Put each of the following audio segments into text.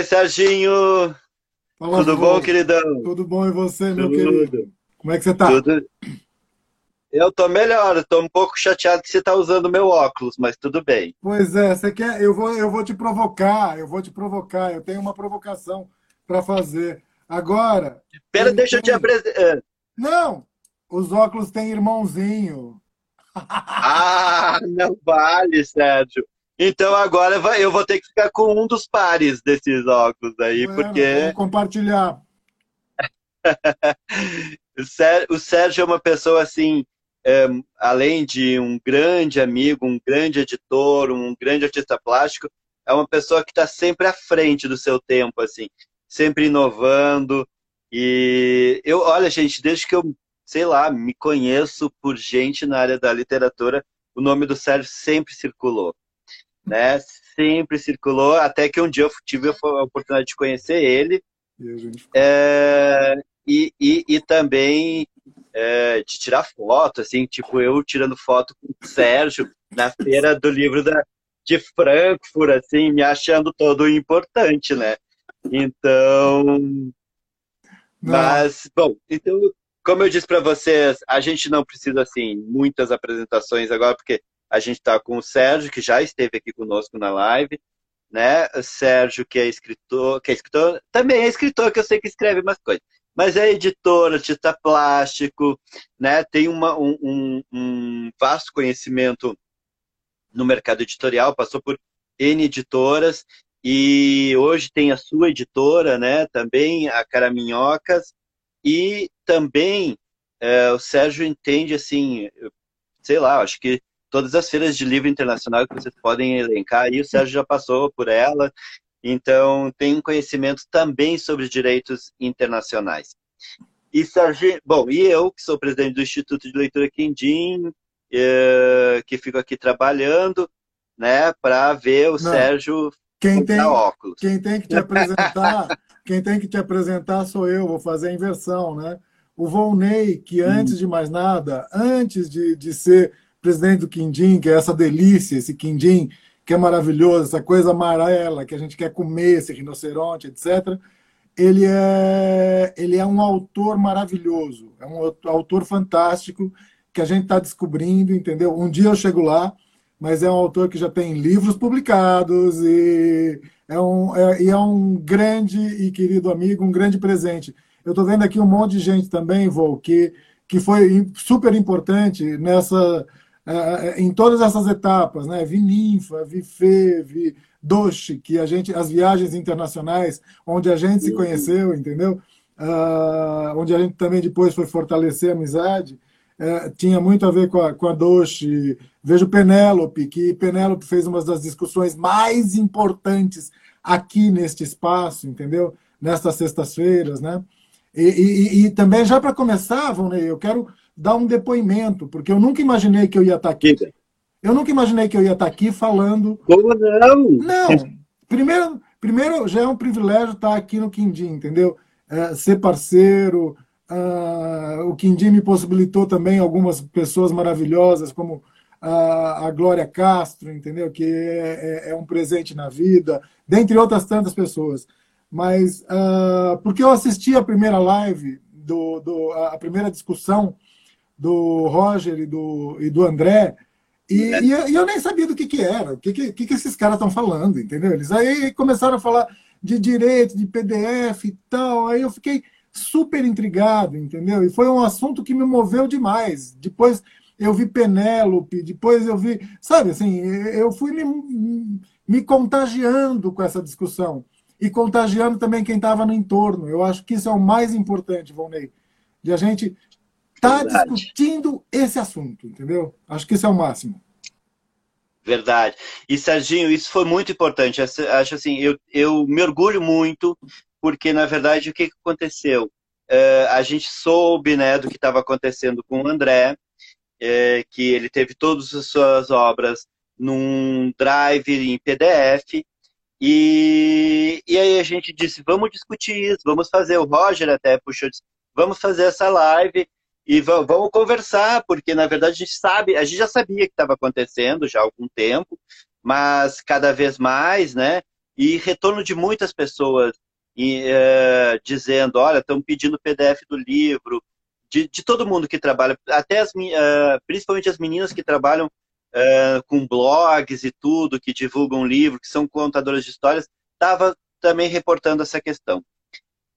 Oi, Serginho. Tudo bom, queridão? Tudo bom e você, meu Tudo. querido? Como é que você tá? Tudo. Eu tô melhor, eu tô um pouco chateado que você tá usando meu óculos, mas tudo bem. Pois é, você quer? Eu vou, eu vou te provocar, eu vou te provocar. Eu tenho uma provocação para fazer. Agora. Pera, deixa tem... eu te apresentar. É. Não, os óculos têm irmãozinho. Ah, não vale, Sérgio. Então agora eu vou ter que ficar com um dos pares desses óculos aí, bueno, porque. Compartilhar. o Sérgio é uma pessoa assim, é, além de um grande amigo, um grande editor, um grande artista plástico, é uma pessoa que está sempre à frente do seu tempo, assim, sempre inovando. E eu, olha, gente, desde que eu, sei lá, me conheço por gente na área da literatura, o nome do Sérgio sempre circulou né? Sempre circulou, até que um dia eu tive a oportunidade de conhecer ele. É, e, e, e, também é, de tirar foto, assim, tipo, eu tirando foto com o Sérgio na feira do livro da, de Frankfurt, assim, me achando todo importante, né? Então. Não. Mas, bom, então, como eu disse para vocês, a gente não precisa, assim, muitas apresentações agora, porque a gente está com o Sérgio, que já esteve aqui conosco na live, né? O Sérgio, que é escritor, que é escritor, também é escritor, que eu sei que escreve umas coisas, mas é editor, artista plástico, né? Tem uma, um, um, um vasto conhecimento no mercado editorial, passou por N editoras e hoje tem a sua editora, né? Também a Caraminhocas e também é, o Sérgio entende assim, sei lá, acho que todas as feiras de livro internacional que vocês podem elencar, e o Sérgio já passou por ela, então tem um conhecimento também sobre direitos internacionais. E Sérgio, bom, e eu, que sou presidente do Instituto de Leitura Quindim, eh, que fico aqui trabalhando, né, para ver o Não. Sérgio quem tem, óculos. Quem tem que te apresentar, quem tem que te apresentar sou eu, vou fazer a inversão, né? O Volney, que antes hum. de mais nada, antes de, de ser presidente do Quindim, que é essa delícia, esse Quindim que é maravilhoso, essa coisa amarela que a gente quer comer, esse rinoceronte, etc. Ele é, ele é um autor maravilhoso, é um autor fantástico que a gente está descobrindo, entendeu? Um dia eu chego lá, mas é um autor que já tem livros publicados e é um, é, e é um grande e querido amigo, um grande presente. Eu estou vendo aqui um monte de gente também, Vô, que, que foi super importante nessa em todas essas etapas, né? Vi ninfa, vi fê, vi doce, que a gente, as viagens internacionais, onde a gente se conheceu, entendeu? Uh, onde a gente também depois foi fortalecer a amizade, uh, tinha muito a ver com a, com a Doce. Vejo Penélope, que Penélope fez uma das discussões mais importantes aqui neste espaço, entendeu? Nestas sextas-feiras, né? E, e, e, também, já para começar, Vonei, eu quero dar um depoimento, porque eu nunca imaginei que eu ia estar aqui. Eu nunca imaginei que eu ia estar aqui falando. Como não? Não. Primeiro, primeiro já é um privilégio estar aqui no Quindim, entendeu? É, ser parceiro. Uh, o Quindim me possibilitou também algumas pessoas maravilhosas, como a, a Glória Castro, entendeu? Que é, é, é, um presente na vida, dentre outras tantas pessoas. Mas uh, porque eu assisti a primeira live, do, do, a primeira discussão do Roger e do, e do André, e, é. e, eu, e eu nem sabia do que, que era, o que, que, que esses caras estão falando, entendeu? Eles aí começaram a falar de direito, de PDF e tal, aí eu fiquei super intrigado, entendeu? E foi um assunto que me moveu demais. Depois eu vi Penélope, depois eu vi, sabe, assim, eu fui me, me contagiando com essa discussão e contagiando também quem estava no entorno. Eu acho que isso é o mais importante, Volney, de a gente está discutindo esse assunto, entendeu? Acho que isso é o máximo. Verdade. E, Serginho, isso foi muito importante. Acho assim, eu, eu me orgulho muito, porque, na verdade, o que, aconteceu? Uh, a gente soube né, do que estava acontecendo com o André, uh, que ele teve todas as suas obras num drive em PDF, e, e aí a gente disse, vamos discutir isso, vamos fazer. O Roger até puxou, disse, vamos fazer essa live e vamos conversar, porque na verdade a gente sabe, a gente já sabia que estava acontecendo já há algum tempo, mas cada vez mais, né? e retorno de muitas pessoas e, é, dizendo, olha, estão pedindo PDF do livro, de, de, todo mundo que trabalha, até as, uh, principalmente as meninas que trabalham uh, com blogs e tudo, que divulgam livro, que são contadoras de histórias, estava também reportando essa questão.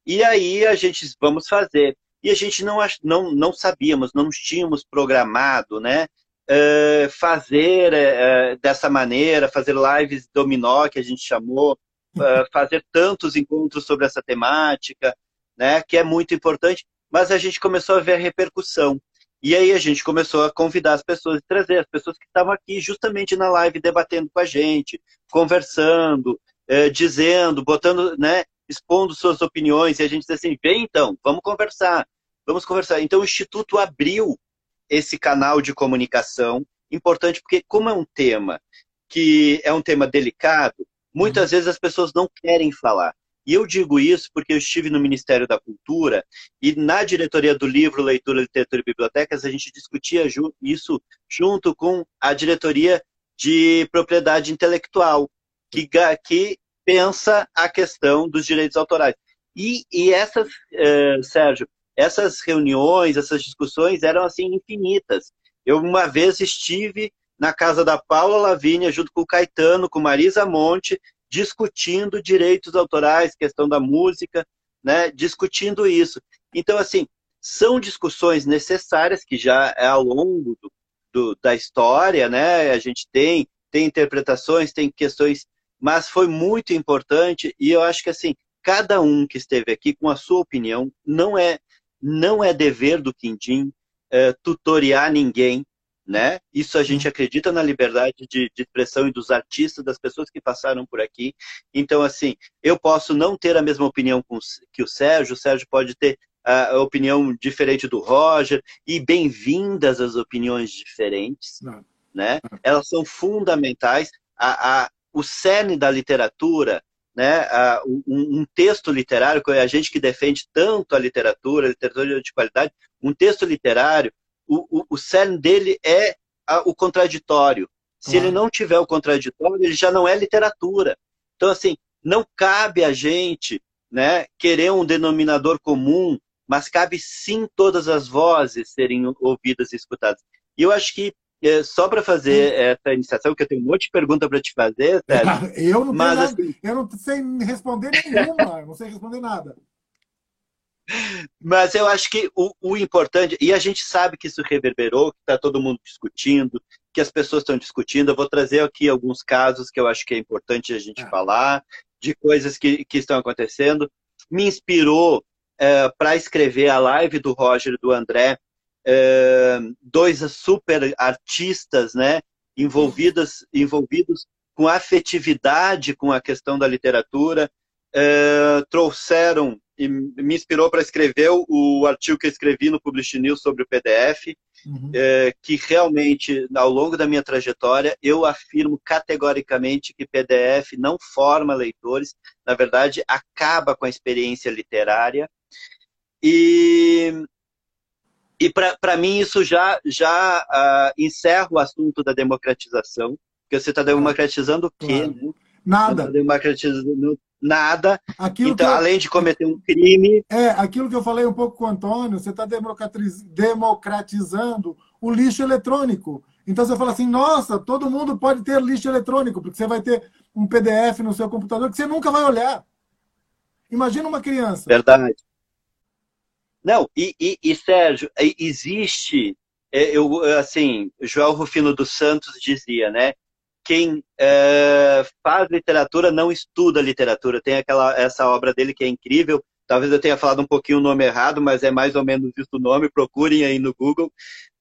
E aí a gente, vamos fazer. E a gente não, não, não sabíamos, não tínhamos programado, né? Uh, fazer uh, dessa maneira, fazer lives dominó, que a gente chamou, uh, fazer tantos encontros sobre essa temática, né? Que é muito importante. Mas a gente começou a ver a repercussão. E aí a gente começou a convidar as pessoas, trazer as pessoas que estavam aqui justamente na live debatendo com a gente, conversando, dizendo, botando, né? expondo suas opiniões, e a gente diz assim, vem então, vamos conversar, vamos conversar. Então o Instituto abriu esse canal de comunicação, importante porque como é um tema que é um tema delicado, muitas uhum. vezes as pessoas não querem falar. E eu digo isso porque eu estive no Ministério da Cultura e na diretoria do livro Leitura, Literatura e Bibliotecas a gente discutia isso junto com a diretoria de propriedade intelectual, que, que pensa a questão dos direitos autorais. E, e essas, eh, Sérgio, essas reuniões, essas discussões eram assim infinitas. Eu uma vez estive na casa da Paula Lavínia, junto com o Caetano, com Marisa Monte, discutindo direitos autorais, questão da música, né, discutindo isso. Então, assim, são discussões necessárias que já é ao longo do, do, da história, né, a gente tem, tem interpretações, tem questões mas foi muito importante e eu acho que assim, cada um que esteve aqui com a sua opinião, não é não é dever do Quindim é, tutoriar ninguém, né? Isso a gente acredita na liberdade de, de, expressão e dos artistas, das pessoas que passaram por aqui. Então, assim, eu posso não ter a mesma opinião com, que o Sérgio, o Sérgio pode ter a opinião diferente do Roger, e bem-vindas as opiniões diferentes, não. né? Elas são fundamentais. A, a, o cerne da literatura, né, um, texto literário, a gente que defende tanto a literatura, a literatura de qualidade, um texto literário, o, o, o cerne dele é o contraditório. Se ele não tiver o contraditório, ele já não é literatura. Então, assim, não cabe a gente né, querer um denominador comum, mas cabe sim todas as vozes serem ouvidas e escutadas. E eu acho que é, só para fazer essa iniciação, que eu tenho um monte de pergunta para te fazer, Sérgio. eu, não mas, assim, eu não sei responder nenhuma, não sei responder nada. Mas eu acho que o, o, importante, e a gente sabe que isso reverberou, que está todo mundo discutindo, que as pessoas estão discutindo. Eu vou trazer aqui alguns casos que eu acho que é importante a gente é. falar, de coisas que, que estão acontecendo. Me inspirou é, para escrever a live do Roger e do André, é, dois super artistas, né, envolvidas, envolvidos com afetividade com a questão da literatura, é, trouxeram e me inspirou para escrever o artigo que eu escrevi no Publish News sobre o PDF, uhum. é, que realmente, ao longo da minha trajetória, eu afirmo categoricamente que PDF não forma leitores, na verdade, acaba com a experiência literária. E e para mim isso já, já uh, encerra o assunto da democratização, porque você está democratizando o quê? Claro. Né? Nada. Tá democratizando nada. Aquilo então, eu... além de cometer um crime. É, aquilo que eu falei um pouco com o Antônio, você está democratizando o lixo eletrônico. Então você fala assim, nossa, todo mundo pode ter lixo eletrônico, porque você vai ter um PDF no seu computador que você nunca vai olhar. Imagina uma criança. Verdade. Não, e, e, e Sérgio, existe, é, eu, assim, João Rufino dos Santos dizia, né? Quem é, faz literatura não estuda literatura. Tem aquela essa obra dele que é incrível. Talvez eu tenha falado um pouquinho o nome errado, mas é mais ou menos isso o nome. Procurem aí no Google.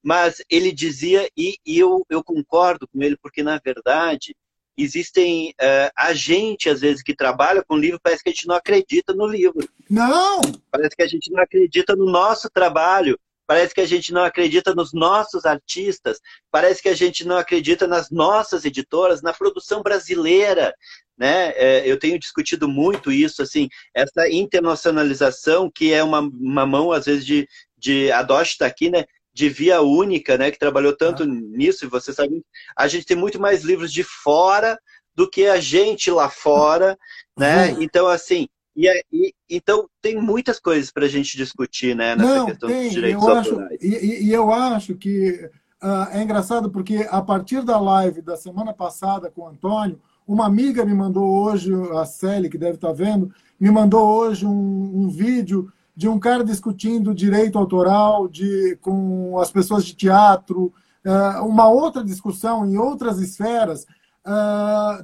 Mas ele dizia, e, e eu, eu concordo com ele, porque na verdade existem uh, a gente, às vezes, que trabalha com livro, parece que a gente não acredita no livro. Não! Parece que a gente não acredita no nosso trabalho, parece que a gente não acredita nos nossos artistas, parece que a gente não acredita nas nossas editoras, na produção brasileira. Né? É, eu tenho discutido muito isso, assim, essa internacionalização que é uma, uma mão, às vezes, de, de a Dosh está aqui, né? De via única, né, que trabalhou tanto ah. nisso, e você sabe, a gente tem muito mais livros de fora do que a gente lá fora, né? Uhum. Então, assim, e, e, então tem muitas coisas para a gente discutir, né, nessa Não, questão tem, dos direitos eu. Acho, e, e, eu acho que uh, é engraçado porque a partir da live da semana passada com o Antônio, uma amiga me mandou hoje, a Célia, que deve estar vendo, me mandou hoje um, um vídeo de um cara discutindo direito autoral de, com as pessoas de teatro, uh, uma outra discussão em outras esferas.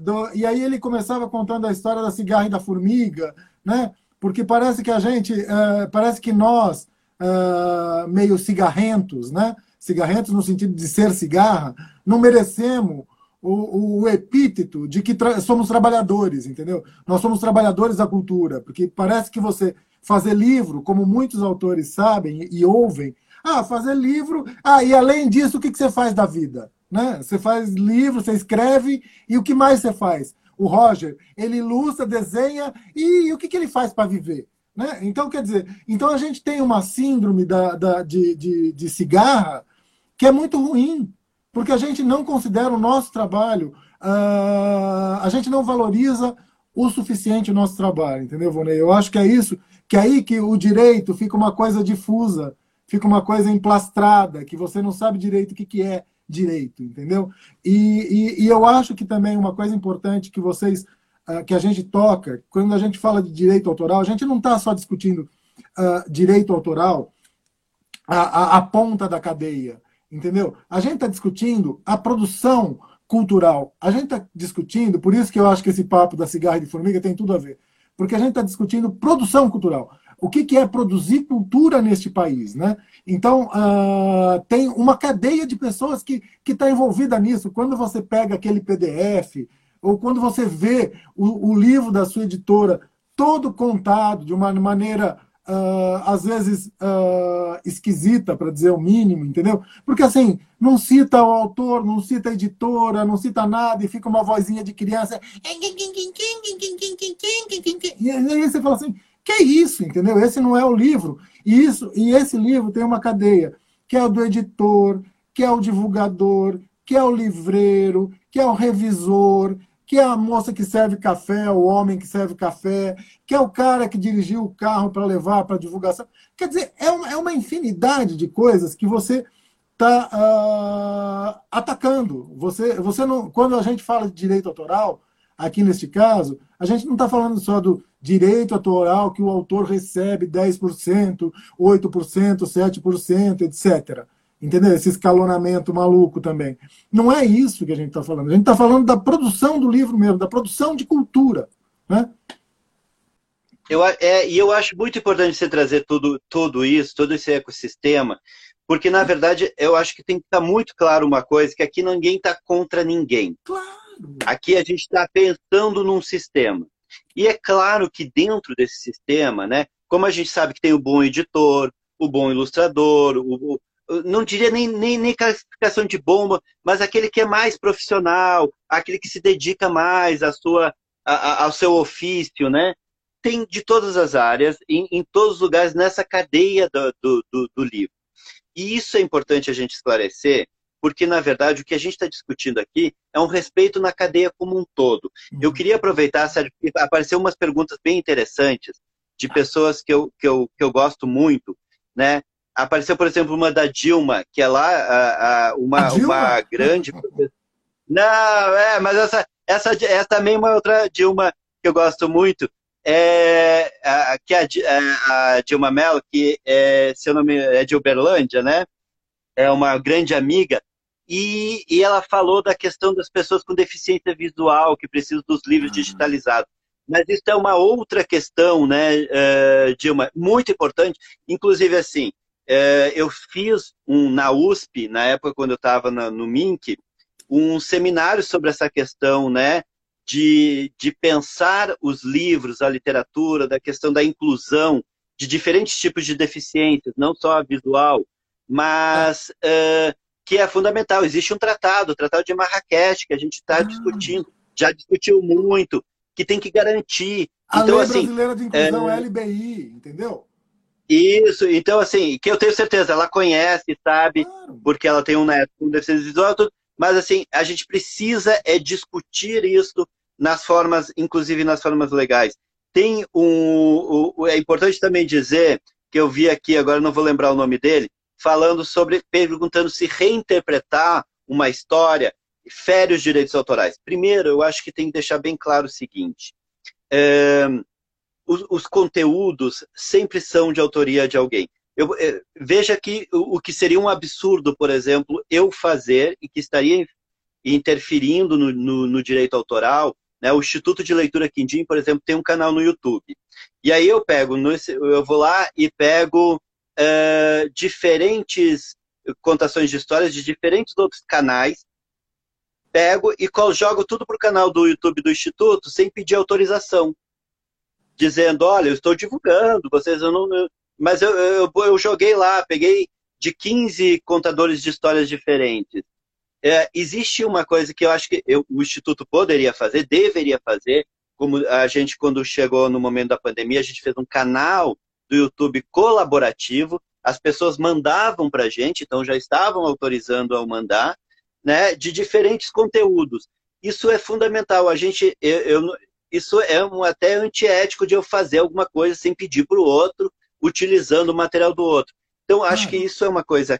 Do, e aí ele começava contando a história da cigarra e da formiga, né? Porque parece que a gente, uh, parece que nós, meio cigarrentos, né? Cigarrentos no sentido de ser cigarra, não merecemos o, o, epíteto de que tra somos trabalhadores, entendeu? Nós somos trabalhadores da cultura, porque parece que você fazer livro, como muitos autores sabem e, ouvem, ah, fazer livro. Ah, e além disso, o que, que você faz da vida? Né? Você faz livro, você escreve, e o que mais você faz? O Roger, ele ilustra, desenha, e, e o que, que ele faz para viver? Né? Então, quer dizer, então a gente tem uma síndrome da, da, de, de, de cigarra que é muito ruim, porque a gente não considera o nosso trabalho, uh, a gente não valoriza o suficiente o nosso trabalho, entendeu, Vonei? Eu acho que é isso, que aí que o direito fica uma coisa difusa, fica uma coisa emplastrada, que você não sabe direito o que, que é direito, entendeu? E, e, e eu acho que também uma coisa importante que vocês, uh, que a gente toca, quando a gente fala de direito autoral, a gente não está só discutindo uh, direito autoral, a, a, a ponta da cadeia, entendeu? A gente está discutindo a produção cultural. A gente está discutindo, por isso que eu acho que esse papo da cigarra de formiga tem tudo a ver, porque a gente está discutindo produção cultural o que, que é produzir cultura neste país. Né? Então, uh, tem uma cadeia de pessoas que está envolvida nisso. Quando você pega aquele PDF, ou quando você vê o, o livro da sua editora todo contado de uma maneira Uh, às vezes uh, esquisita, para dizer o mínimo, entendeu? Porque assim, não cita o autor, não cita a editora, não cita nada e fica uma vozinha de criança. E aí você fala assim: que é isso, entendeu? Esse não é o livro. E, isso, e esse livro tem uma cadeia, que é o do editor, que é o divulgador, que é o livreiro, que é o revisor, que é a moça que serve café, o homem que serve café, que é o cara que dirigiu o carro para levar para divulgação. Quer dizer, é uma, é uma infinidade de coisas que você está uh, ah, atacando. Você, você não, quando a gente fala de direito autoral, aqui neste caso, a gente não está falando só do direito autoral que o autor recebe 10%, 8%, 7%, etc. Entendeu? Esse escalonamento maluco também. Não é isso que a gente está falando. A gente está falando da produção do livro mesmo, da produção de cultura. Né? Eu, é, e eu acho muito importante você trazer tudo, tudo isso, todo esse ecossistema, porque, na verdade, eu acho que tem que estar muito claro uma coisa, que aqui ninguém está contra ninguém. Claro. Aqui a gente está pensando num sistema. E é claro que dentro desse sistema, né, como a gente sabe que tem o bom editor, o bom ilustrador, o, o não diria nem, nem, nem classificação de bomba, mas aquele que é mais profissional, aquele que se dedica mais à sua, a, ao seu ofício, né? Tem de todas as áreas, em, em todos os lugares, nessa cadeia do, do, do, do livro. E isso é importante a gente esclarecer, porque, na verdade, o que a gente está discutindo aqui é um respeito na cadeia como um todo. Eu queria aproveitar, Sérgio, apareceu umas perguntas bem interessantes de pessoas que eu, que eu, que eu gosto muito, né? Apareceu, por exemplo, uma da Dilma, que é lá a, a, uma, uma grande... Não, é, mas essa, essa, essa também é uma outra Dilma que eu gosto muito, é, a, que é a, a Dilma Mello, que é, seu nome é de Uberlândia, né? É uma grande amiga, e, e, ela falou da questão das pessoas com deficiência visual que precisam dos livros digitalizados. Mas isso é uma outra questão, né, uh, Dilma, muito importante. Inclusive, assim, uh, eu fiz um, na USP, na época quando eu estava no MINC, um seminário sobre essa questão, né, de, de pensar os livros, a literatura, da questão da inclusão de diferentes tipos de deficiências, não só a visual, mas uh, que é fundamental. Existe um tratado, o Tratado de Marrakech, que a gente está ah. discutindo, já discutiu muito, que tem que garantir. A então, Lei assim, Brasileira de Inclusão é... LBI, entendeu? Isso, então assim, que eu tenho certeza, ela conhece, sabe, claro. porque ela tem um neto com deficiência visual, tudo, mas assim, a gente precisa é discutir isso nas formas, inclusive nas formas legais. Tem um, um, é importante também dizer que eu vi aqui, agora não vou lembrar o nome dele, falando sobre, perguntando se reinterpretar uma história fere os direitos autorais. Primeiro, eu acho que tem que deixar bem claro o seguinte: é, os, os, conteúdos sempre são de autoria de alguém. Eu, é, veja que o, o, que seria um absurdo, por exemplo, eu fazer e que estaria interferindo no, no, no direito autoral. Né? O Instituto de Leitura Quindim, por exemplo, tem um canal no YouTube. E aí eu pego, eu vou lá e pego uh, diferentes contações de histórias de diferentes outros canais, pego e jogo tudo para o canal do YouTube do Instituto sem pedir autorização. Dizendo, olha, eu estou divulgando, vocês eu não. Mas eu, eu, eu joguei lá, peguei de 15 contadores de histórias diferentes. É, existe uma coisa que eu acho que eu, o Instituto poderia fazer, deveria fazer, como a gente, quando chegou no momento da pandemia, a gente fez um canal do YouTube colaborativo, as pessoas mandavam para a gente, então já estavam autorizando ao mandar, né, de diferentes conteúdos. Isso é fundamental. A gente, eu, eu isso é um, até antiético de eu fazer alguma coisa sem pedir para o outro, utilizando o material do outro. Então, acho ah. que isso é uma coisa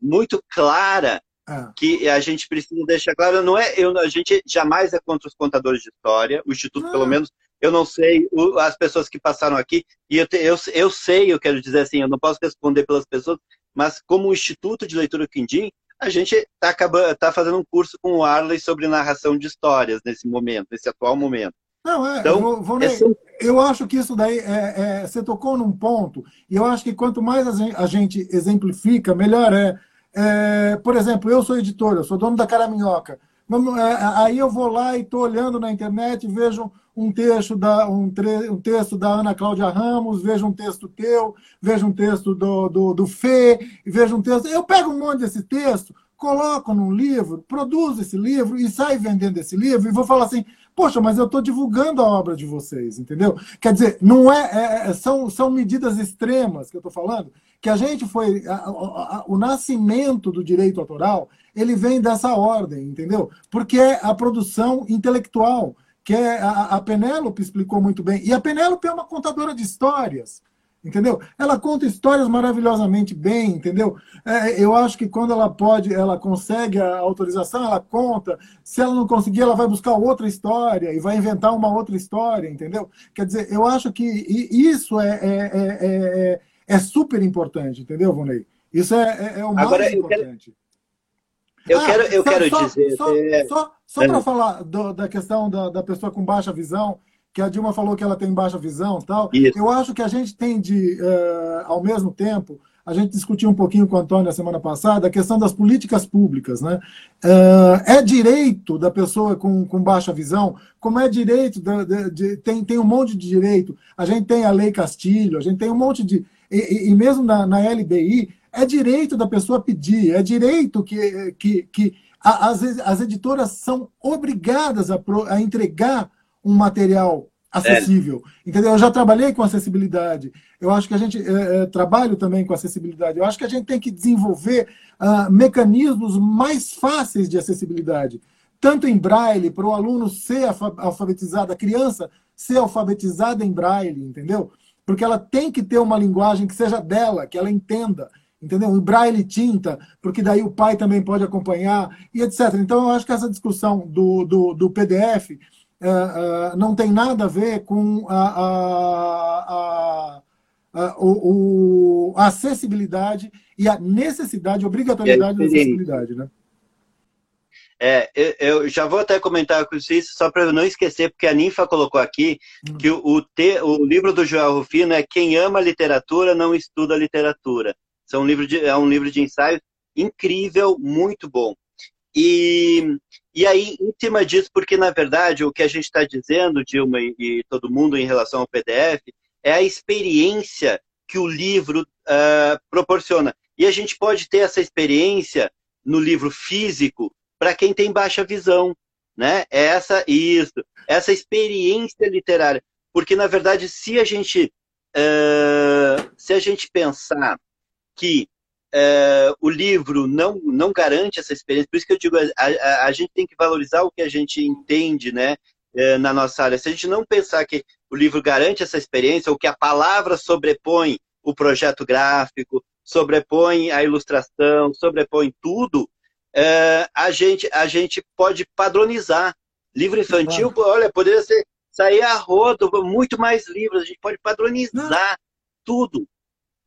muito clara ah. que a gente precisa deixar claro. Não é, eu, a gente jamais é contra os contadores de história. O Instituto, ah. pelo menos, eu não sei o, as pessoas que passaram aqui, e eu, te, eu, eu sei, eu quero dizer assim, eu não posso responder pelas pessoas, mas como Instituto de Leitura Quindim, a gente está tá fazendo um curso com o Arley sobre narração de histórias nesse momento, nesse atual momento. Não, é, então, vou, vou é eu acho que isso daí, é, é, você tocou num ponto, e eu acho que quanto mais a gente exemplifica, melhor é. é por exemplo, eu sou editor, eu sou dono da Caraminhoca. É, aí eu vou lá e estou olhando na internet, vejo um texto da, um, tre, um, texto da Ana Cláudia Ramos, vejo um texto teu, vejo um texto do, do, do Fê, vejo um texto. Eu pego um monte desse texto, coloco num livro, produzo esse livro e saio vendendo esse livro e vou falar assim, poxa, mas eu estou divulgando a obra de vocês, entendeu? Quer dizer, não é, é, é são, são medidas extremas que eu estou falando, que a gente foi, a, a, a, o nascimento do direito autoral, ele vem dessa ordem, entendeu? Porque é a produção intelectual, que é, a, a Penélope explicou muito bem. E a Penélope é uma contadora de histórias, entendeu? Ela conta histórias maravilhosamente bem, entendeu? É, eu acho que quando ela pode, ela consegue a autorização, ela conta. Se ela não conseguir, ela vai buscar outra história e vai inventar uma outra história, entendeu? Quer dizer, eu acho que isso é, é, é, é, é super importante, entendeu, Vonei? Isso é, é, é o mais Agora, importante. Eu quero, eu quero, eu só, quero dizer. Só, só, só para falar do, da questão da, da pessoa com baixa visão, que a Dilma falou que ela tem baixa visão tal. Isso. Eu acho que a gente tem de, uh, ao mesmo tempo, a gente discutiu um pouquinho com o Antônio na semana passada, a questão das políticas públicas. Né? Uh, é direito da pessoa com, com baixa visão, como é direito, de, de, de, tem, tem um monte de direito. A gente tem a Lei Castilho, a gente tem um monte de. E, e mesmo na, na LBI, é direito da pessoa pedir, é direito que, que, que as, as editoras são obrigadas a, a entregar um material acessível. É. Entendeu? Eu já trabalhei com acessibilidade. Eu acho que a gente é, é, trabalho também com acessibilidade. Eu acho que a gente tem que desenvolver uh, mecanismos mais fáceis de acessibilidade, tanto em braille para o aluno ser alfabetizado, a criança ser alfabetizada em braille, entendeu? Porque ela tem que ter uma linguagem que seja dela, que ela entenda entendeu? O braille tinta, porque daí o pai também pode acompanhar, e etc. Então, eu acho que essa discussão do, do, do PDF não tem nada a ver com a, a, a, o, a acessibilidade e a necessidade, a obrigatoriedade da acessibilidade, né? É, eu, já vou até comentar com isso, só para eu não esquecer, porque a Ninfa colocou aqui hum. que o, o, te, o livro do Joel Rufino é Quem ama literatura não estuda literatura. São um livro de, é um livro de ensaio incrível, muito bom. E, e aí, em cima disso, porque na verdade o que a gente está dizendo, Dilma e, e, todo mundo em relação ao PDF, é a experiência que o livro uh, proporciona. E a gente pode ter essa experiência no livro físico para quem tem baixa visão, né? É essa isso, essa experiência literária, porque na verdade se a gente uh, se a gente pensar que é, o livro não, não garante essa experiência. Por isso que eu digo, a, a, a, gente tem que valorizar o que a gente entende, né? é, na nossa área, se a gente não pensar que o livro garante essa experiência, ou que a palavra sobrepõe o projeto gráfico, sobrepõe a ilustração, sobrepõe tudo, é, a, gente, a gente pode padronizar. Livro infantil, olha, poderia ser sair a rodo, muito mais livros, a gente pode padronizar não. tudo.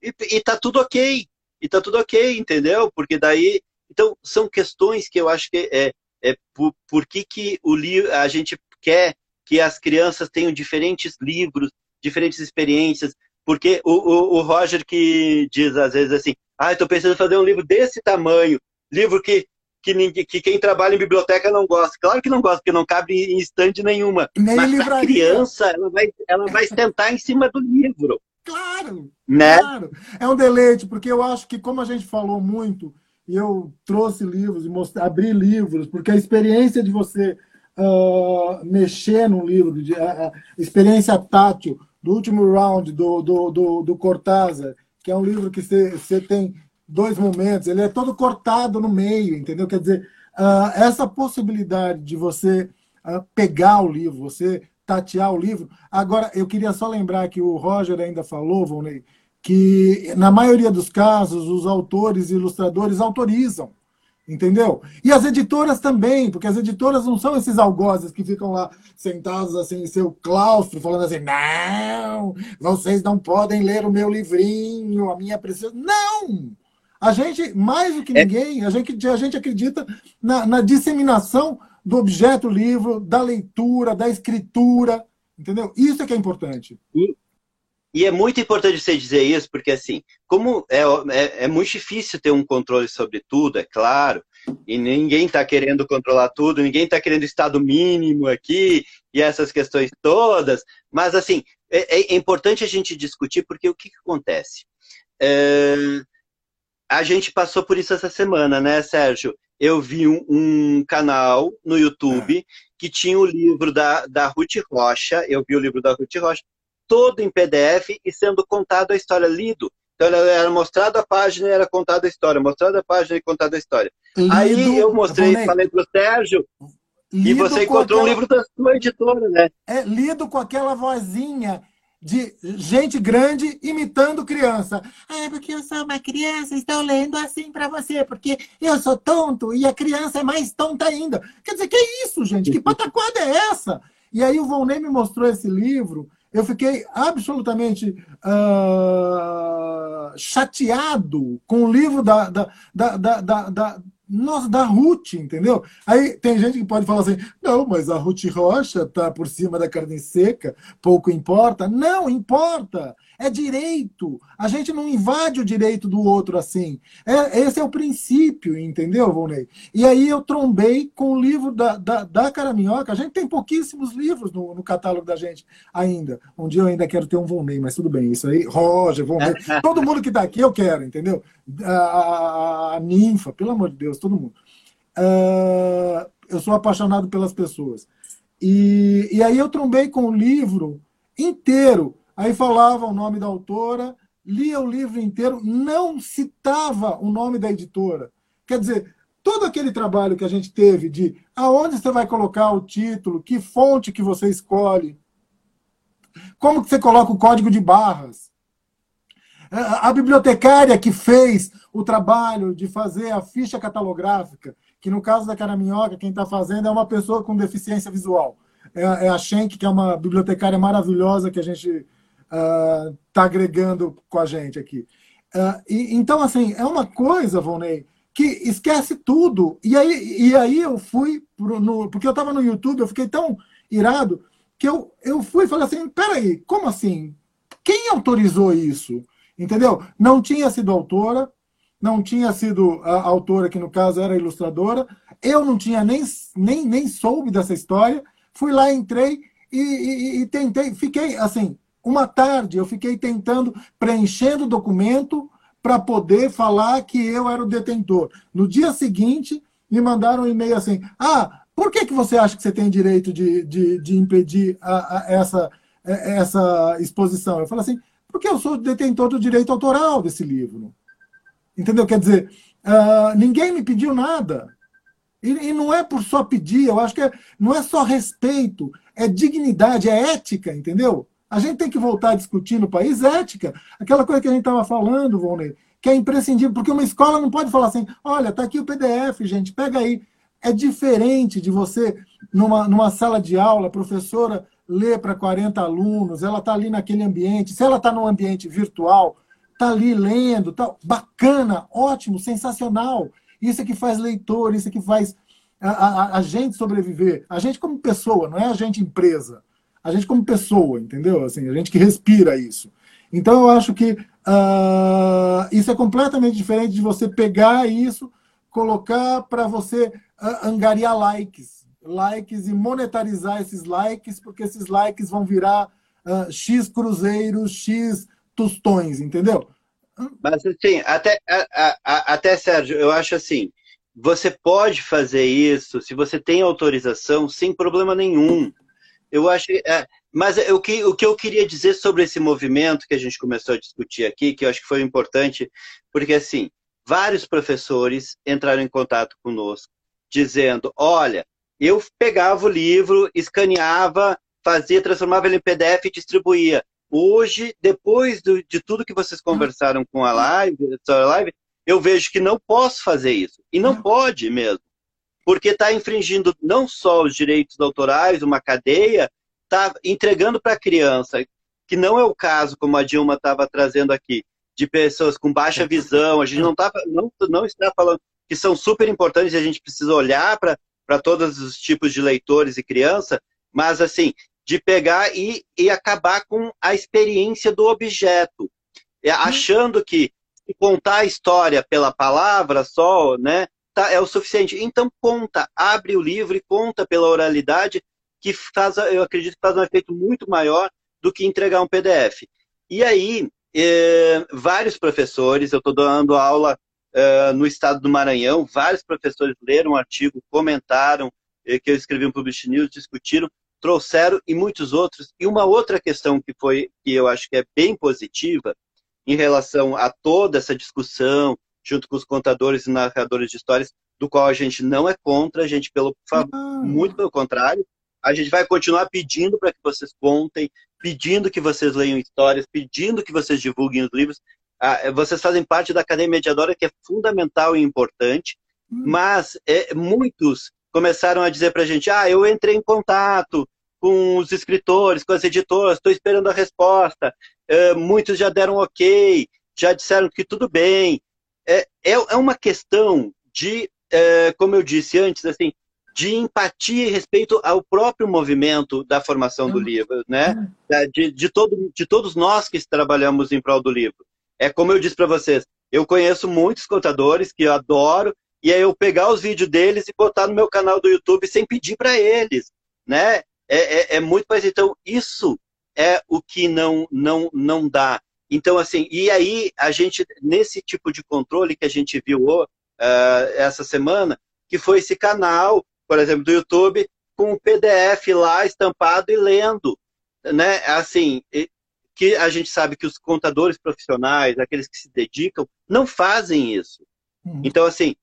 E, e tá tudo ok. E tá tudo ok, entendeu? Porque daí. Então, são questões que eu acho que é, é por, por que, que o livro, a gente quer que as crianças tenham diferentes livros, diferentes experiências, porque o, o, o Roger que diz às vezes assim, ah, estou pensando em fazer um livro desse tamanho, livro que, que, ninguém, que quem trabalha em biblioteca não gosta. Claro que não gosta, porque não cabe em estande nenhuma. Nem Mas a criança, ela vai, ela vai sentar em cima do livro. Claro, né? claro. É um deleite, porque eu acho que como a gente falou muito, e eu trouxe livros e mostrei, abri livros, porque a experiência de você uh, mexer num livro, de, a, a experiência tátil, do último round do, do, do, do Cortázar, que é um livro que você tem dois momentos, ele é todo cortado no meio, entendeu? Quer dizer, uh, essa possibilidade de você uh, pegar o livro, você tatear o livro. Agora, eu queria só lembrar que o Roger ainda falou, Volney, que na maioria dos casos os autores e ilustradores autorizam. Entendeu? E as editoras também, porque as editoras não são esses algozes que ficam lá sentados assim em seu claustro, falando assim: não, vocês não podem ler o meu livrinho, a minha preciosa. Não! A gente, mais do que é. ninguém, a gente, a gente acredita na, na disseminação do objeto livro, da leitura, da escritura, entendeu? Isso é que é importante. E, e é muito importante você dizer isso, porque assim, como é, é, é muito difícil ter um controle sobre tudo, é claro, e ninguém está querendo controlar tudo, ninguém está querendo estado mínimo aqui, e essas questões todas, mas assim, é, é importante a gente discutir, porque o que, que acontece? É, a gente passou por isso essa semana, né, Sérgio? Eu vi um, um canal no YouTube é. que tinha o livro da, da Ruth Rocha, eu vi o livro da Ruth Rocha, todo em PDF e sendo contado a história, lido. Então era mostrado a página e era contada a história, mostrado a página e contada a história. Lido, Aí eu mostrei, Ronei, falei para o Sérgio, e você encontrou aquela... um livro da sua editora, né? É lido com aquela vozinha de gente grande imitando criança. Ah, porque eu sou uma criança, estou lendo assim para você, porque eu sou tonto e a criança é mais tonta ainda. Quer dizer, que isso, gente? Que pataquada é essa? E aí o Volney me mostrou esse livro eu fiquei absolutamente uh, chateado com o livro da, da, da, da, da nossa, da Ruth, entendeu? Aí tem gente que pode falar assim: não, mas a Ruth Rocha está por cima da carne seca, pouco importa. Não, importa é direito. A gente não invade o direito do outro assim. É, esse é o princípio, entendeu, Volney? E aí eu trombei com o livro da, da, da Caraminhoca. A gente tem pouquíssimos livros no, no, catálogo da gente ainda. Um dia eu ainda quero ter um Volney, mas tudo bem. Isso aí, Roger, Volney. todo mundo que está aqui eu quero, entendeu? A, a, a, ninfa, pelo amor de Deus, todo mundo. Uh, eu sou apaixonado pelas pessoas. E, e aí eu trombei com o livro inteiro Aí falava o nome da autora, lia o livro inteiro, não citava o nome da editora. Quer dizer, todo aquele trabalho que a gente teve de aonde você vai colocar o título, que fonte que você escolhe, como que você coloca o código de barras. A bibliotecária que fez o trabalho de fazer a ficha catalográfica, que no caso da Caraminhoca, quem está fazendo é uma pessoa com deficiência visual. É, a Schenck, que é uma bibliotecária maravilhosa que a gente está uh, agregando com a gente aqui. Uh, e, então, assim, é uma coisa, Volney, que esquece tudo. E aí, e aí eu fui, pro, no, porque eu estava no YouTube, eu fiquei tão irado, que eu, eu fui e falei assim, peraí, como assim? Quem autorizou isso? Entendeu? Não tinha sido autora, não tinha sido a autora, que no caso era ilustradora, eu não tinha nem, nem, nem soube dessa história, fui lá, entrei e, e, e tentei, fiquei assim, uma tarde eu fiquei tentando, preenchendo o documento para poder falar que eu era o detentor. No dia seguinte, me mandaram um e-mail assim: Ah, por que, que você acha que você tem direito de, de, de impedir a, a, essa, essa exposição? Eu falei assim: porque eu sou detentor do direito autoral desse livro. Entendeu? Quer dizer, uh, ninguém me pediu nada. E, e, não é por só pedir, eu acho que é, não é só respeito, é dignidade, é ética, entendeu? A gente tem que voltar a discutir no país ética. Aquela coisa que a gente estava falando, Volney, que é imprescindível, porque uma escola não pode falar assim: olha, está aqui o PDF, gente, pega aí. É diferente de você, numa, numa sala de aula, a professora lê para 40 alunos, ela está ali naquele ambiente. Se ela está num ambiente virtual, está ali lendo, tá, bacana, ótimo, sensacional. Isso é que faz leitor, isso é que faz a, a, a, gente sobreviver. A gente como pessoa, não é a gente empresa. A gente como pessoa, entendeu? Assim, a gente que respira isso. Então eu acho que uh, isso é completamente diferente de você pegar isso, colocar para você uh, angariar likes. Likes e monetarizar esses likes, porque esses likes vão virar uh, X cruzeiros, X tostões, entendeu? Mas assim, até, a, a, até Sérgio, eu acho assim, você pode fazer isso se você tem autorização sem problema nenhum. Eu acho, é, mas o que, o que eu queria dizer sobre esse movimento que a gente começou a discutir aqui, que eu acho que foi importante, porque assim, vários professores entraram em contato conosco, dizendo, olha, eu pegava o livro, escaneava, fazia, transformava ele em PDF e distribuía. Hoje, depois do, de tudo que vocês conversaram com a live, a live, eu vejo que não posso fazer isso. E não pode mesmo. Porque está infringindo não só os direitos autorais, uma cadeia, está entregando para a criança, que não é o caso, como a Dilma estava trazendo aqui, de pessoas com baixa visão. A gente não, tá, não, não está falando que são super importantes e a gente precisa olhar para todos os tipos de leitores e criança, mas assim, de pegar e, e acabar com a experiência do objeto, é, uhum. achando que contar a história pela palavra só, né, tá, é o suficiente. Então conta, abre o livro e conta pela oralidade, que faz, eu acredito que faz um efeito muito maior do que entregar um PDF. E aí, é, vários professores, eu estou dando aula é, no estado do Maranhão, vários professores leram o artigo, comentaram, é, que eu escrevi no Publish News, discutiram, trouxeram e muitos outros. E uma outra questão que foi que eu acho que é bem positiva em relação a toda essa discussão junto com os contadores e narradores de histórias, do qual a gente não é contra, a gente pelo muito pelo contrário, a gente vai continuar pedindo para que vocês contem, pedindo que vocês leiam histórias, pedindo que vocês divulguem os livros. Ah, vocês fazem parte da cadeia mediadora que é fundamental e importante, hum. mas é, muitos começaram a dizer para a gente: ah, eu entrei em contato com os escritores, com as editoras, estou esperando a resposta. É, muitos já deram ok, já disseram que tudo bem. É, é, é uma questão de, é, como eu disse antes, assim, de empatia e respeito ao próprio movimento da formação do uhum. livro, né? Uhum. De, de, todo, de todos nós que trabalhamos em prol do livro. É como eu disse para vocês, eu conheço muitos contadores que eu adoro e aí eu pegar os vídeos deles e botar no meu canal do YouTube sem pedir para eles, né? É, é, é muito mais. Então, isso é o que não, não, não dá. Então, assim, e aí a gente, nesse tipo de controle que a gente viu uh, essa semana, que foi esse canal, por exemplo, do YouTube, com o PDF lá estampado e lendo, né? Assim, que a gente sabe que os contadores profissionais, aqueles que se dedicam, não fazem isso. Hum. Então, assim,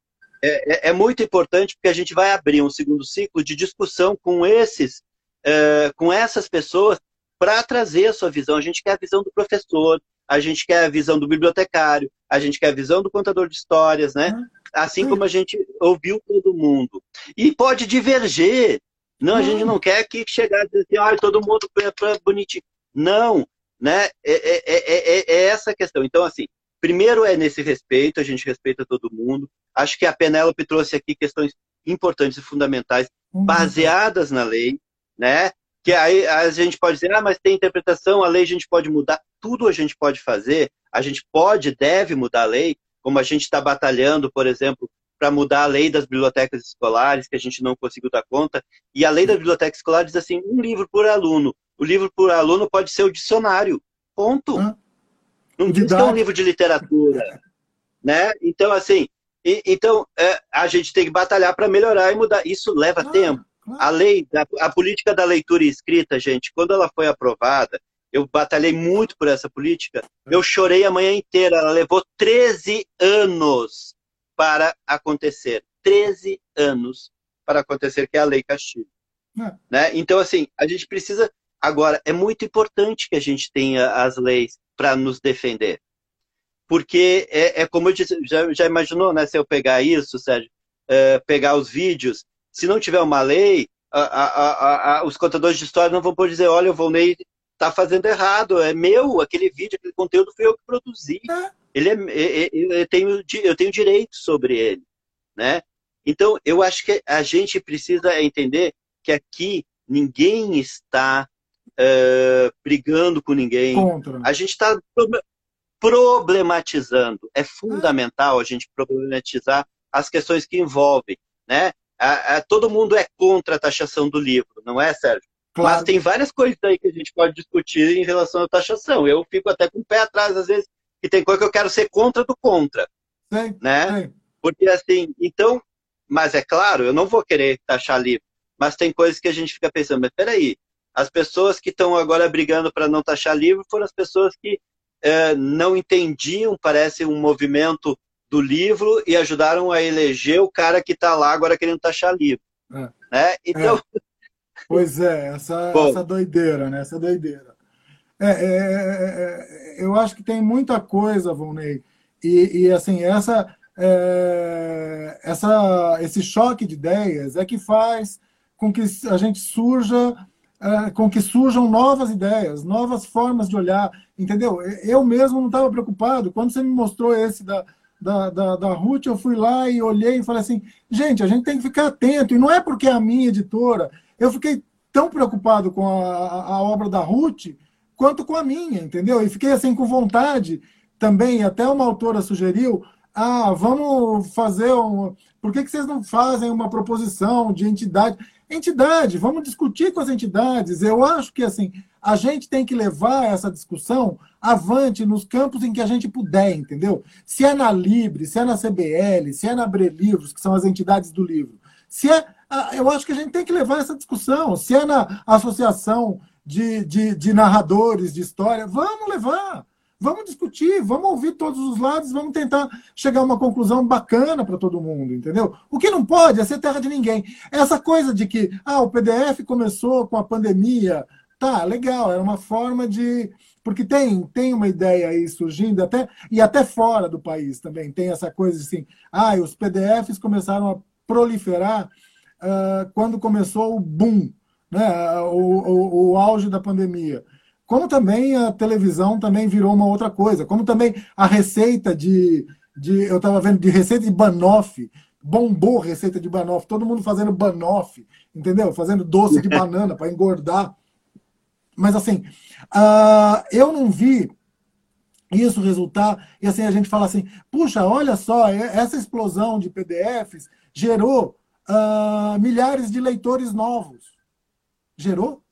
é, é, é, muito importante porque a gente vai abrir um segundo ciclo de discussão com esses, é, com essas pessoas para trazer a sua visão. A gente quer a visão do professor, a gente quer a visão do bibliotecário, a gente quer a visão do contador de histórias, né? Assim como a gente ouviu todo mundo. E pode diverger. Não, a gente não quer que chegar e dizer assim, ah, todo mundo é bonitinho. Não, né? É, é, é, é, essa a questão. Então, assim, primeiro é nesse respeito, a gente respeita todo mundo. Acho que a Penélope trouxe aqui questões importantes e fundamentais, uhum. baseadas na lei, né? Que aí a gente pode dizer, ah, mas tem interpretação, a lei a gente pode mudar. Tudo a gente pode fazer, a gente pode, deve mudar a lei, como a gente está batalhando, por exemplo, para mudar a lei das bibliotecas escolares, que a gente não conseguiu dar conta. E a lei da biblioteca escolar diz assim: um livro por aluno. O livro por aluno pode ser o dicionário. Ponto. Hã? Não diz que é um livro de literatura. Né? Então, assim, e, então, é, a gente tem que batalhar para melhorar e mudar. Isso leva ah, tempo. Claro. A lei, a, a, política da leitura escrita, gente, quando ela foi aprovada, eu batalhei muito por essa política. Eu chorei a manhã inteira. Ela levou 13 anos para acontecer. 13 anos para acontecer, que é a Lei Castilho. É. Né? Então, assim, a gente precisa. Agora, é muito importante que a gente tenha as leis para nos defender. Porque é, é, como eu disse, já, já imaginou, né? Se eu pegar isso, Sérgio, é, pegar os vídeos, se não tiver uma lei, a, a, a, os contadores de história não vão poder dizer, olha, o Volney está fazendo errado, é meu, aquele vídeo, aquele conteúdo foi eu que produzi. É. Ele é, é, é, eu, tenho, eu tenho direito sobre ele, né? Então, eu acho que a gente precisa entender que aqui ninguém está uh, brigando com ninguém. Contra. A gente está problematizando. É fundamental a gente problematizar as questões que envolvem, né? A, a, todo mundo é contra a taxação do livro, não é, Sérgio? Claro. Mas tem várias coisas aí que a gente pode discutir em relação à taxação. Eu fico até com o pé atrás, às vezes, que tem coisa que eu quero ser contra do contra. Sim, né? Sim. Porque assim, então, mas é claro, eu não vou querer taxar livro. Mas tem coisas que a gente fica pensando, mas peraí, as pessoas que estão agora brigando para não taxar livro foram as pessoas que é, não entendiam, parece, um movimento do livro e ajudaram a eleger o cara que está lá agora querendo taxar livro. É. Né? Então, é. Pois é, essa, essa doideira, né? Essa doideira. É, é, é, é, eu acho que tem muita coisa, Volney, e, e assim, essa, é, essa, esse choque de ideias é que faz com que a gente surja, é, com que surjam novas ideias, novas formas de olhar, entendeu? Eu mesmo não estava preocupado. Quando você me mostrou esse da, da, da, da Ruth, eu fui lá e olhei e falei assim, gente, a gente tem que ficar atento, e não é porque é a minha editora, eu fiquei tão preocupado com a, a obra da Ruth quanto com a minha, entendeu? E fiquei assim com vontade também, até uma autora sugeriu, ah, vamos fazer um... Por que, que vocês não fazem uma proposição de entidade? Entidade, vamos discutir com as entidades. Eu acho que assim, a gente tem que levar essa discussão avante nos campos em que a gente puder, entendeu? Se é na Libre, se é na CBL, se é na Brelivros, que são as entidades do livro, se é eu acho que a gente tem que levar essa discussão. Se é na associação de, de, de narradores de história, vamos levar. Vamos discutir, vamos ouvir todos os lados, vamos tentar chegar a uma conclusão bacana para todo mundo, entendeu? O que não pode é ser terra de ninguém. Essa coisa de que ah, o PDF começou com a pandemia, tá, legal, era uma forma de. Porque tem, tem uma ideia aí surgindo, até, e até fora do país também, tem essa coisa assim, ah, os PDFs começaram a proliferar uh, quando começou o boom, né, o, o, o auge da pandemia. Como também a televisão também virou uma outra coisa, como também a receita de, de eu estava vendo, de receita de banoffee, bombou receita de banoffee, todo mundo fazendo banoffee, entendeu? Fazendo doce de banana para engordar. Mas assim, uh, eu não vi isso resultar, e assim a gente fala assim, puxa, olha só, essa explosão de PDFs gerou uh, milhares de leitores novos. Gerou?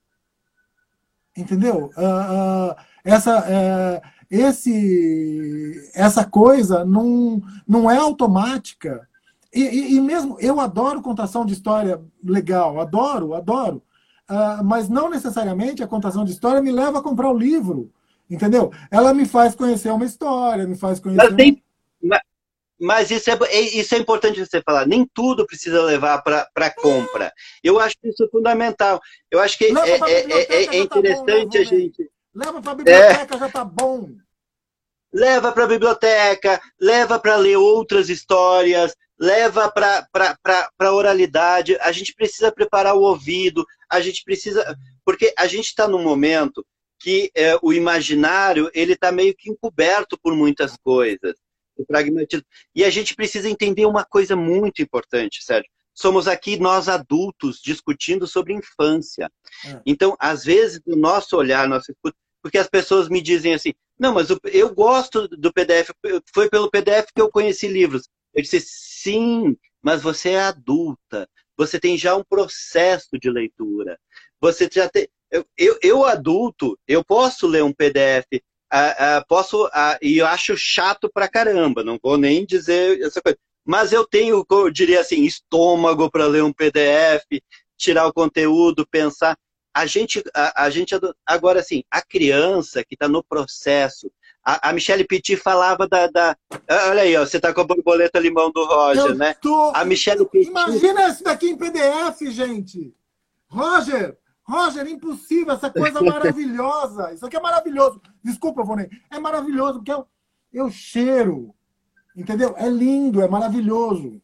Entendeu? Uh, uh, essa, eh, esse, essa coisa não, não é automática. E, e, e, mesmo eu adoro contação de história legal, adoro, adoro. mas não necessariamente a contação de história me leva a comprar o livro. Entendeu? Ela me faz conhecer uma história, me faz conhecer. Mas tem, mas isso é, é, isso é importante você falar. Nem tudo precisa levar para compra. Eu acho isso fundamental. Eu acho que é, é, é, é, interessante tá bom, a gente. Leva para a biblioteca, já está bom. Leva para a biblioteca, leva para ler outras histórias, leva para a oralidade. A gente precisa preparar o ouvido, a gente precisa. Porque a gente está num momento que é, o imaginário ele está meio que encoberto por muitas coisas o pragmatismo. E a gente precisa entender uma coisa muito importante, Sérgio. Somos aqui nós adultos discutindo sobre infância. É. Então, às vezes, o nosso olhar, nosso porque as pessoas me dizem assim, não, mas eu gosto do PDF, foi pelo PDF que eu conheci livros. Eu disse, sim, mas você é adulta, você tem já um processo de leitura. Você já tem. Eu, eu, eu adulto, eu posso ler um PDF uh, uh, posso, uh, e eu acho chato pra caramba, não vou nem dizer essa coisa. Mas eu tenho, eu diria assim, estômago para ler um PDF, tirar o conteúdo, pensar. A gente, a, a gente agora assim, a criança que está no processo, A, a Michelle Petit falava da, da, Olha aí, ó, você tá com a borboleta limão do Roger, eu né? Tô... A Michelle Petit. Imagina isso daqui em PDF, gente! Roger, Roger, impossível, essa coisa maravilhosa. Isso aqui é maravilhoso. Desculpa, Vonei. É maravilhoso, porque eu, eu cheiro. Entendeu? É lindo, é maravilhoso.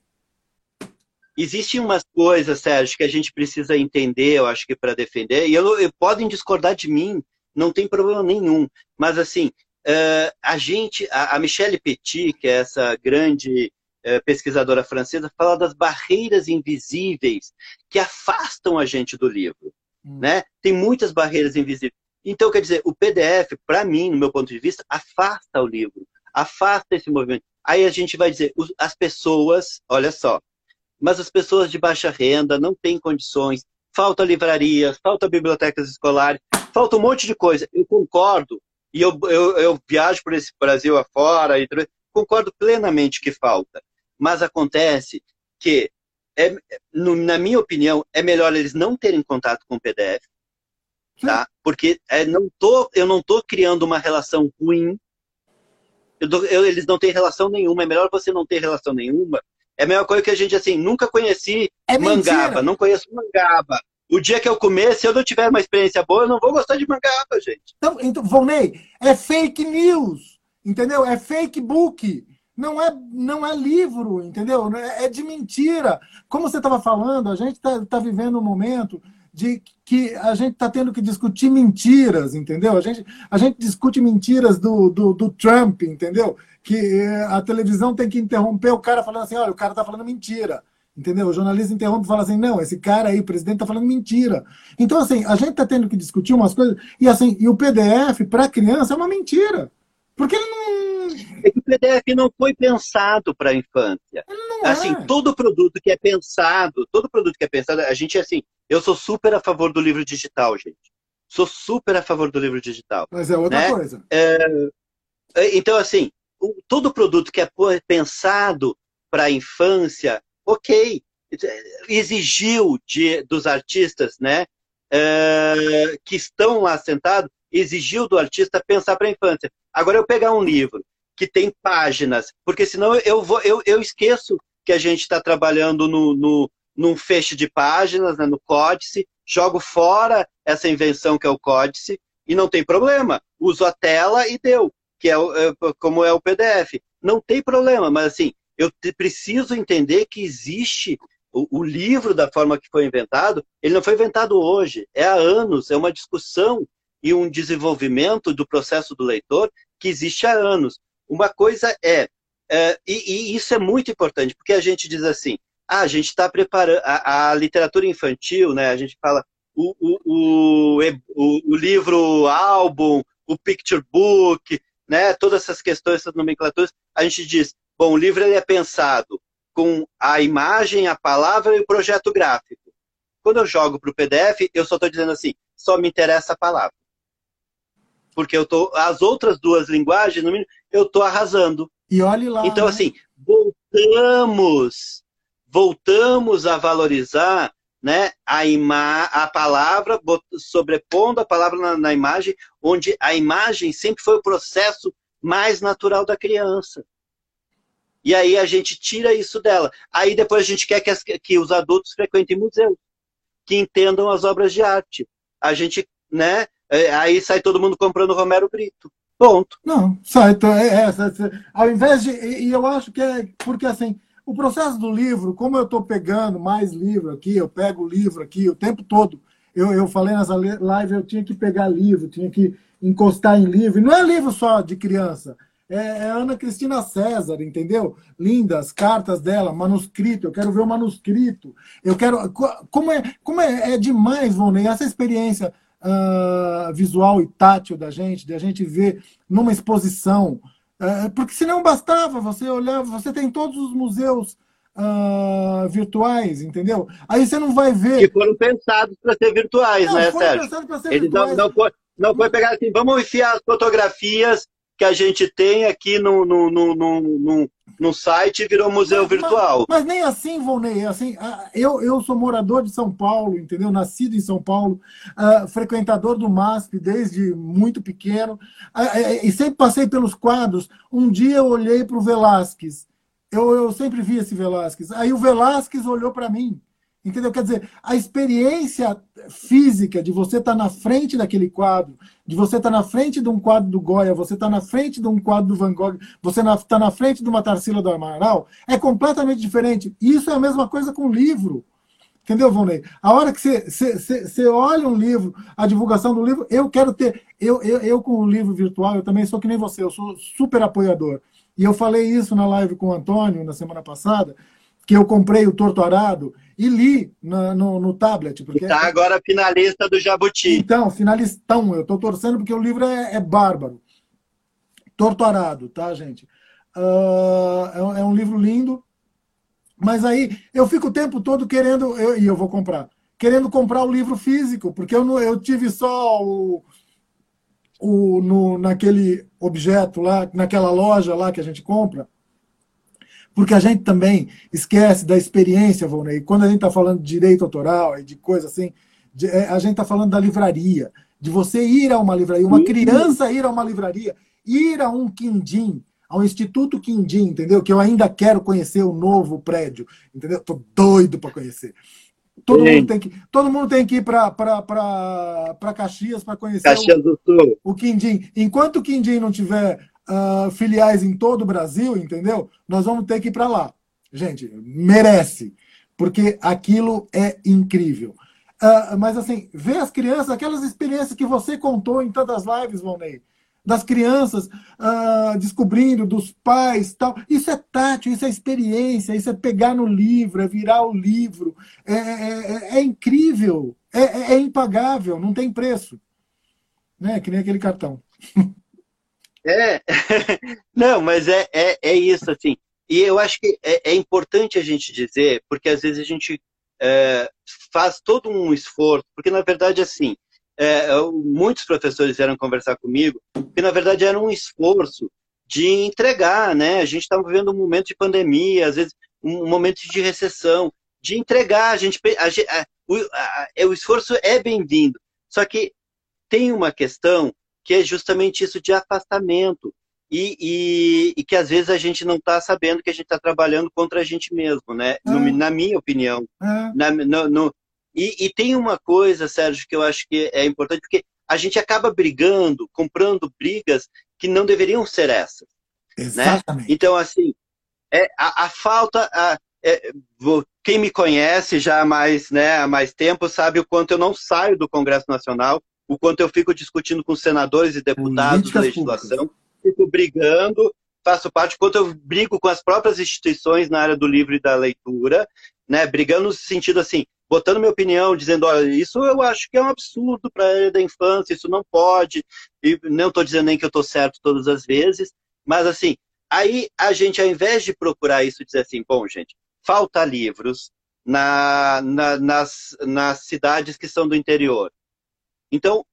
Existem umas coisas, Sérgio, que a gente precisa entender, eu acho que para defender, e eu, eu, podem discordar de mim, não tem problema nenhum. Mas, assim, uh, a gente, a, a, Michelle Petit, que é essa grande uh, pesquisadora francesa, fala das barreiras invisíveis que afastam a gente do livro. Hum. Né? Tem muitas barreiras invisíveis. Então, quer dizer, o PDF, para mim, no meu ponto de vista, afasta o livro, afasta esse movimento. Aí a gente vai dizer, as pessoas, olha só, mas as pessoas de baixa renda não têm condições, falta livrarias, falta bibliotecas escolares, falta um monte de coisa. Eu concordo, e eu, eu, eu viajo por esse Brasil afora, e concordo plenamente que falta. Mas acontece que é, no, na minha opinião, é melhor eles não terem contato com o PDF, tá? Porque é, não tô, eu não estou criando uma relação ruim. Eu, eu, eles não têm relação nenhuma. É melhor você não ter relação nenhuma. É a mesma coisa que a gente, assim, nunca conheci é mangaba, mentira. não conheço mangaba. O dia que eu comer, se eu não tiver uma experiência boa, eu não vou gostar de mangaba, gente. Então, então Volney, é fake news, entendeu? É fake book não é, não é livro, entendeu? É de mentira. Como você estava falando, a gente está tá vivendo um momento de que a gente está tendo que discutir mentiras, entendeu? A gente, a gente discute mentiras do, do, do Trump, entendeu? Que eh, a televisão tem que interromper o cara falando assim, olha, o cara está falando mentira. Entendeu? O jornalista interrompe e fala assim: não, esse cara aí, presidente, está falando mentira. Então, assim, a gente está tendo que discutir umas coisas. E assim, e o PDF, para criança, é uma mentira. Porque ele não. É que o PDF não foi pensado para a infância. Não assim, é. todo produto que é pensado, todo produto que é pensado, a gente assim, eu sou super a favor do livro digital, gente. Sou super a favor do livro digital. Mas é outra né? coisa. É, é então, assim, todo produto que é pensado para a infância, ok, exigiu de, dos artistas, né, é, que estão lá sentados, exigiu do artista pensar para a infância. Agora, eu pegar um livro que tem páginas, porque senão eu, vou, eu, eu esqueço que a gente está trabalhando no, no, num feixe de páginas, né, no códice, jogo fora essa invenção que é o códice, e não tem problema. Uso a tela e deu, que é, é como é o PDF. Não tem problema, mas assim, eu preciso entender que existe o, o, livro da forma que foi inventado, ele não foi inventado hoje, é há anos, é uma discussão e um desenvolvimento do processo do leitor que existe há anos. Uma coisa é, é e, e, isso é muito importante, porque a gente diz assim, ah, a gente está preparando, a, a, literatura infantil, né, a gente fala o, o, o, o, livro álbum, o picture book, né, todas essas questões, essas nomenclaturas, a gente diz, bom, o livro ele é pensado com a imagem, a palavra e o projeto gráfico. Quando eu jogo para o PDF, eu só estou dizendo assim, só me interessa a palavra porque eu tô as outras duas linguagens, no mínimo, eu tô arrasando. E olhe lá. Então né? assim, voltamos, voltamos a valorizar, né, a ima a palavra sobrepondo a palavra na, na imagem, onde a imagem sempre foi o processo mais natural da criança. E aí a gente tira isso dela. Aí depois a gente quer que, as, que os adultos frequentem museus, que entendam as obras de arte. A gente, né, aí sai todo mundo comprando Romero Brito. Ponto. Não, sai. É, é, é, ao invés de. E eu acho que é. Porque assim, o processo do livro, como eu estou pegando mais livro aqui, eu pego livro aqui o tempo todo. Eu, eu falei nessa live, eu tinha que pegar livro, tinha que encostar em livro. E não é livro só de criança. É, é Ana Cristina César, entendeu? Lindas, cartas dela, manuscrito. Eu quero ver o manuscrito. Eu quero. Como é, como é, é demais, Vonei, essa experiência uh, visual e tátil da gente, de a gente ver numa exposição. Uh, porque senão bastava você olhar, você tem todos os museus uh, virtuais, entendeu? Aí você não vai ver. Que foram pensados para ser virtuais, não, né, Sérgio? Eles virtuais. Não, não, foi, não foi pegar assim, vamos enfiar as fotografias que a gente tem aqui no, no, no, no, no site virou museu mas, virtual. Mas, mas, nem assim, Volney. Assim, eu, eu sou morador de São Paulo, entendeu? Nascido em São Paulo, uh, frequentador do MASP desde muito pequeno, uh, e sempre passei pelos quadros. Um dia eu olhei para o Velázquez. Eu, eu sempre vi esse Velázquez. Aí o Velázquez olhou para mim. Entendeu? Quer dizer, a experiência física de você estar tá na frente daquele quadro, de você estar tá na frente de um quadro do Goya, você estar tá na frente de um quadro do Van Gogh, você está na frente de uma Tarsila do Amaral, é completamente diferente. Isso é a mesma coisa com o livro. Entendeu, Vonei? A hora que você, olha um livro, a divulgação do livro, eu quero ter. Eu, eu, eu, com o livro virtual, eu também sou que nem você, eu sou super apoiador. E eu falei isso na live com o Antônio na semana passada, que eu comprei o Torto Arado e li na, no, no, tablet. Porque está agora finalista do Jabuti. Então, finalistão. Eu estou torcendo porque o livro é, é bárbaro. Torturado, tá, gente? Uh, é, é, um livro lindo. Mas aí eu fico o tempo todo querendo, eu, e eu vou comprar, querendo comprar o livro físico, porque eu, eu tive só o, o, no, naquele objeto lá, naquela loja lá que a gente compra porque a gente também esquece da experiência, Volney. Quando a gente está falando de direito autoral e de coisa assim, de, é, a gente está falando da livraria, de você ir a uma livraria, uma criança ir a uma livraria, ir a um quindim, ao Instituto Quindim, entendeu? Que eu ainda quero conhecer o novo prédio, entendeu? Tô doido para conhecer. Todo mundo, tem que, todo mundo tem que ir para Caxias para conhecer Caxias o, do Sul. o Quindim. Enquanto o Quindim não tiver uh, filiais em todo o Brasil, entendeu? Nós vamos ter que ir para lá. Gente, merece, porque aquilo é incrível. Uh, mas assim, ver as crianças, aquelas experiências que você contou em tantas lives, Valnei, das crianças uh, descobrindo, dos pais tal. Isso é tátil, isso é experiência, isso é pegar no livro, é virar o livro. É, é, é, é incrível, é, é, é, impagável, não tem preço. Né? Que nem aquele cartão. É, não, mas é, é, é isso, assim. E eu acho que é, é importante a gente dizer, porque às vezes a gente é, faz todo um esforço, porque na verdade, assim, é, muitos professores vieram conversar comigo, que na verdade era um esforço de entregar, né? A gente estava vivendo um momento de pandemia, às vezes um momento de recessão, de entregar, a gente, a, a, o, a, o esforço é bem-vindo, só que tem uma questão que é justamente isso de afastamento. E, e, e que às vezes a gente não está sabendo que a gente está trabalhando contra a gente mesmo, né? No, ah. na minha opinião. Ah. Na, no, no, e, e, tem uma coisa, Sérgio, que eu acho que é importante, porque a gente acaba brigando, comprando brigas que não deveriam ser essas. Né? Exatamente. Né? Então, assim, é, a, a falta. A, é, quem me conhece já há mais, né, há mais tempo sabe o quanto eu não saio do Congresso Nacional o quanto eu fico discutindo com senadores e deputados de legislação, públicas. fico brigando, faço parte, quanto eu brigo com as próprias instituições na área do livro e da leitura, né, brigando no sentido assim, botando minha opinião, dizendo, olha, isso eu acho que é um absurdo para a área da infância, isso não pode, e não estou dizendo nem que eu estou certo todas as vezes, mas assim, aí a gente, ao invés de procurar isso, dizer assim, bom, gente, falta livros na, na, nas, nas cidades que são do interior, então,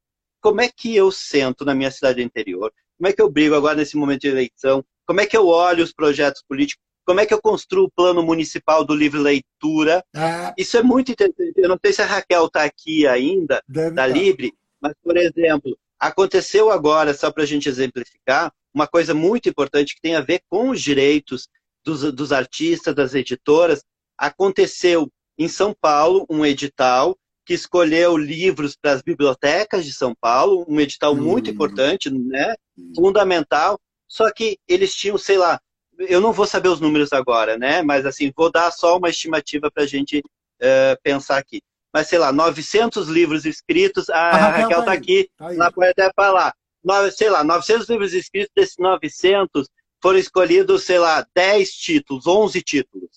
como é que eu sento na minha cidade interior? Como é que eu brigo agora nesse momento de eleição? Como é que eu olho os projetos políticos? Como é que eu construo o plano municipal do livre leitura? Ah. Isso é muito interessante. Eu não sei se a Raquel está aqui ainda, Deve da tá. Libre, mas, por exemplo, aconteceu agora, só para a gente exemplificar, uma coisa muito importante que tem a ver com os direitos dos, dos artistas, das editoras. Aconteceu em São Paulo um edital que escolheu livros para as bibliotecas de São Paulo, um edital hum. muito importante, né? fundamental, só que eles tinham, sei lá, eu não vou saber os números agora, né? Mas assim, vou dar só uma estimativa para a gente uh, pensar aqui. Mas sei lá, 900 livros escritos, ah, a, Raquel está tá aqui, tá ela pode até falar. Sei lá, 900 livros escritos, desses 900 foram escolhidos, sei lá, 10 títulos, 11 títulos.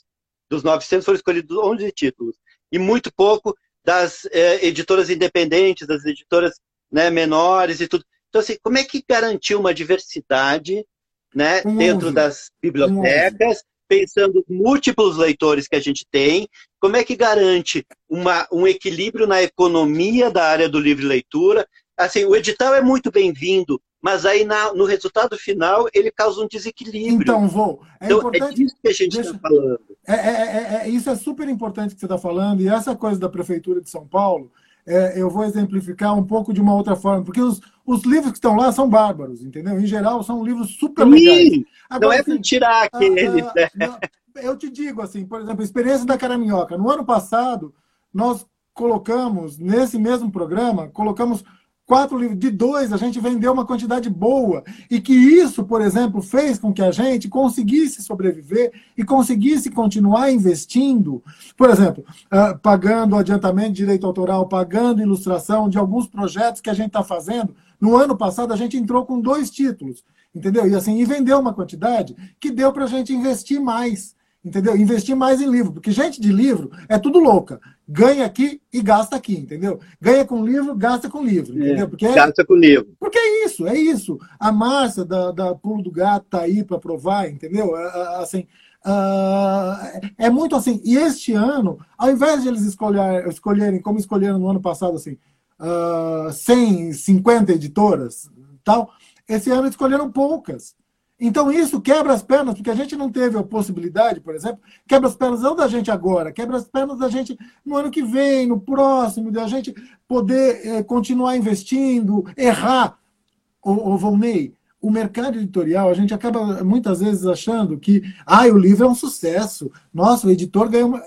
Dos 900 foram escolhidos 11 títulos. E muito pouco das é, editoras independentes, das editoras né, menores e tudo. Então, assim, como é que garantir uma diversidade né, dentro das bibliotecas, pensando em múltiplos leitores que a gente tem? Como é que garante uma, um equilíbrio na economia da área do livre leitura? Assim, o edital é muito bem-vindo, mas aí na, no resultado final ele causa um desequilíbrio. Então, vou. É, então, é disso que a gente está falando. É, é, é, é, isso é super importante que você está falando, e essa coisa da Prefeitura de São Paulo, é, eu vou exemplificar um pouco de uma outra forma, porque os, os livros que estão lá são bárbaros, entendeu? Em geral, são livros super Sim, legais. Agora, não é assim, tirar aquele. Ah, ah, eu te digo assim, por exemplo, a experiência da Caraminhoca. No ano passado, nós colocamos, nesse mesmo programa, colocamos quatro livros, de dois a gente vendeu uma quantidade boa. E que isso, por exemplo, fez com que a gente conseguisse sobreviver e conseguisse continuar investindo, por exemplo, uh, pagando adiantamento de direito autoral, pagando ilustração de alguns projetos que a gente está fazendo. No ano passado, a gente entrou com dois títulos, entendeu? E assim, e vendeu uma quantidade que deu para a gente investir mais entendeu? Investir mais em livro, porque gente de livro é tudo louca. Ganha aqui e gasta aqui, entendeu? Ganha com livro, gasta com livro, é, entendeu? Porque é, gasta com livro. Porque é isso, é isso. A Márcia da, da Pulo do Gato tá aí para provar, entendeu? Assim, uh, é muito assim. E este ano, ao invés de eles escolher, escolherem, como escolheram no ano passado, assim, uh, 150 editoras, tal, esse ano escolheram poucas. Então isso quebra as pernas, porque a gente não teve a possibilidade, por exemplo, quebra as pernas não da gente agora, quebra as pernas da gente no ano que vem, no próximo, da gente poder é, continuar investindo, errar. O, o Volney, o mercado editorial, a gente acaba muitas vezes achando que ah, o livro é um sucesso, nossa, o editor ganhou. Uma...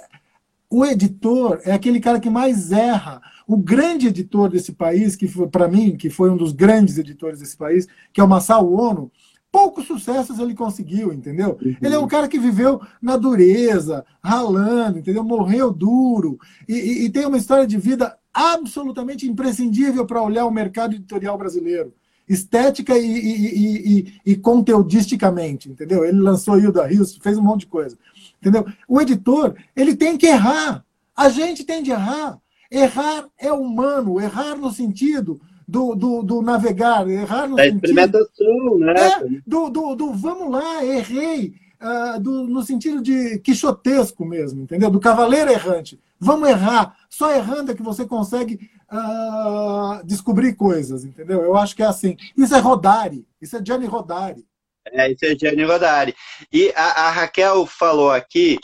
O editor é aquele cara que mais erra. O grande editor desse país, que para mim, que foi um dos grandes editores desse país, que é o Massao Ono, poucos sucessos ele conseguiu, entendeu? Uhum. Ele é um cara que viveu na dureza, ralando, entendeu? Morreu duro e, e, e tem uma história de vida absolutamente imprescindível para olhar o mercado editorial brasileiro, estética e, e, conteudisticamente, entendeu? Ele lançou Hilda Rios, fez um monte de coisa, entendeu? O editor, ele tem que errar. A gente tem de errar. Errar é humano, errar no sentido do, do, do navegar, errar no da sentido... experimentação, né? É, do, do, do vamos lá, errei, uh, do, no sentido de quixotesco mesmo, entendeu? Do cavaleiro errante. Vamos errar. Só errando é que você consegue uh, descobrir coisas, entendeu? Eu acho que é assim. Isso é Rodari. Isso é Gianni Rodari. É, isso é Gianni Rodari. E a, a Raquel falou aqui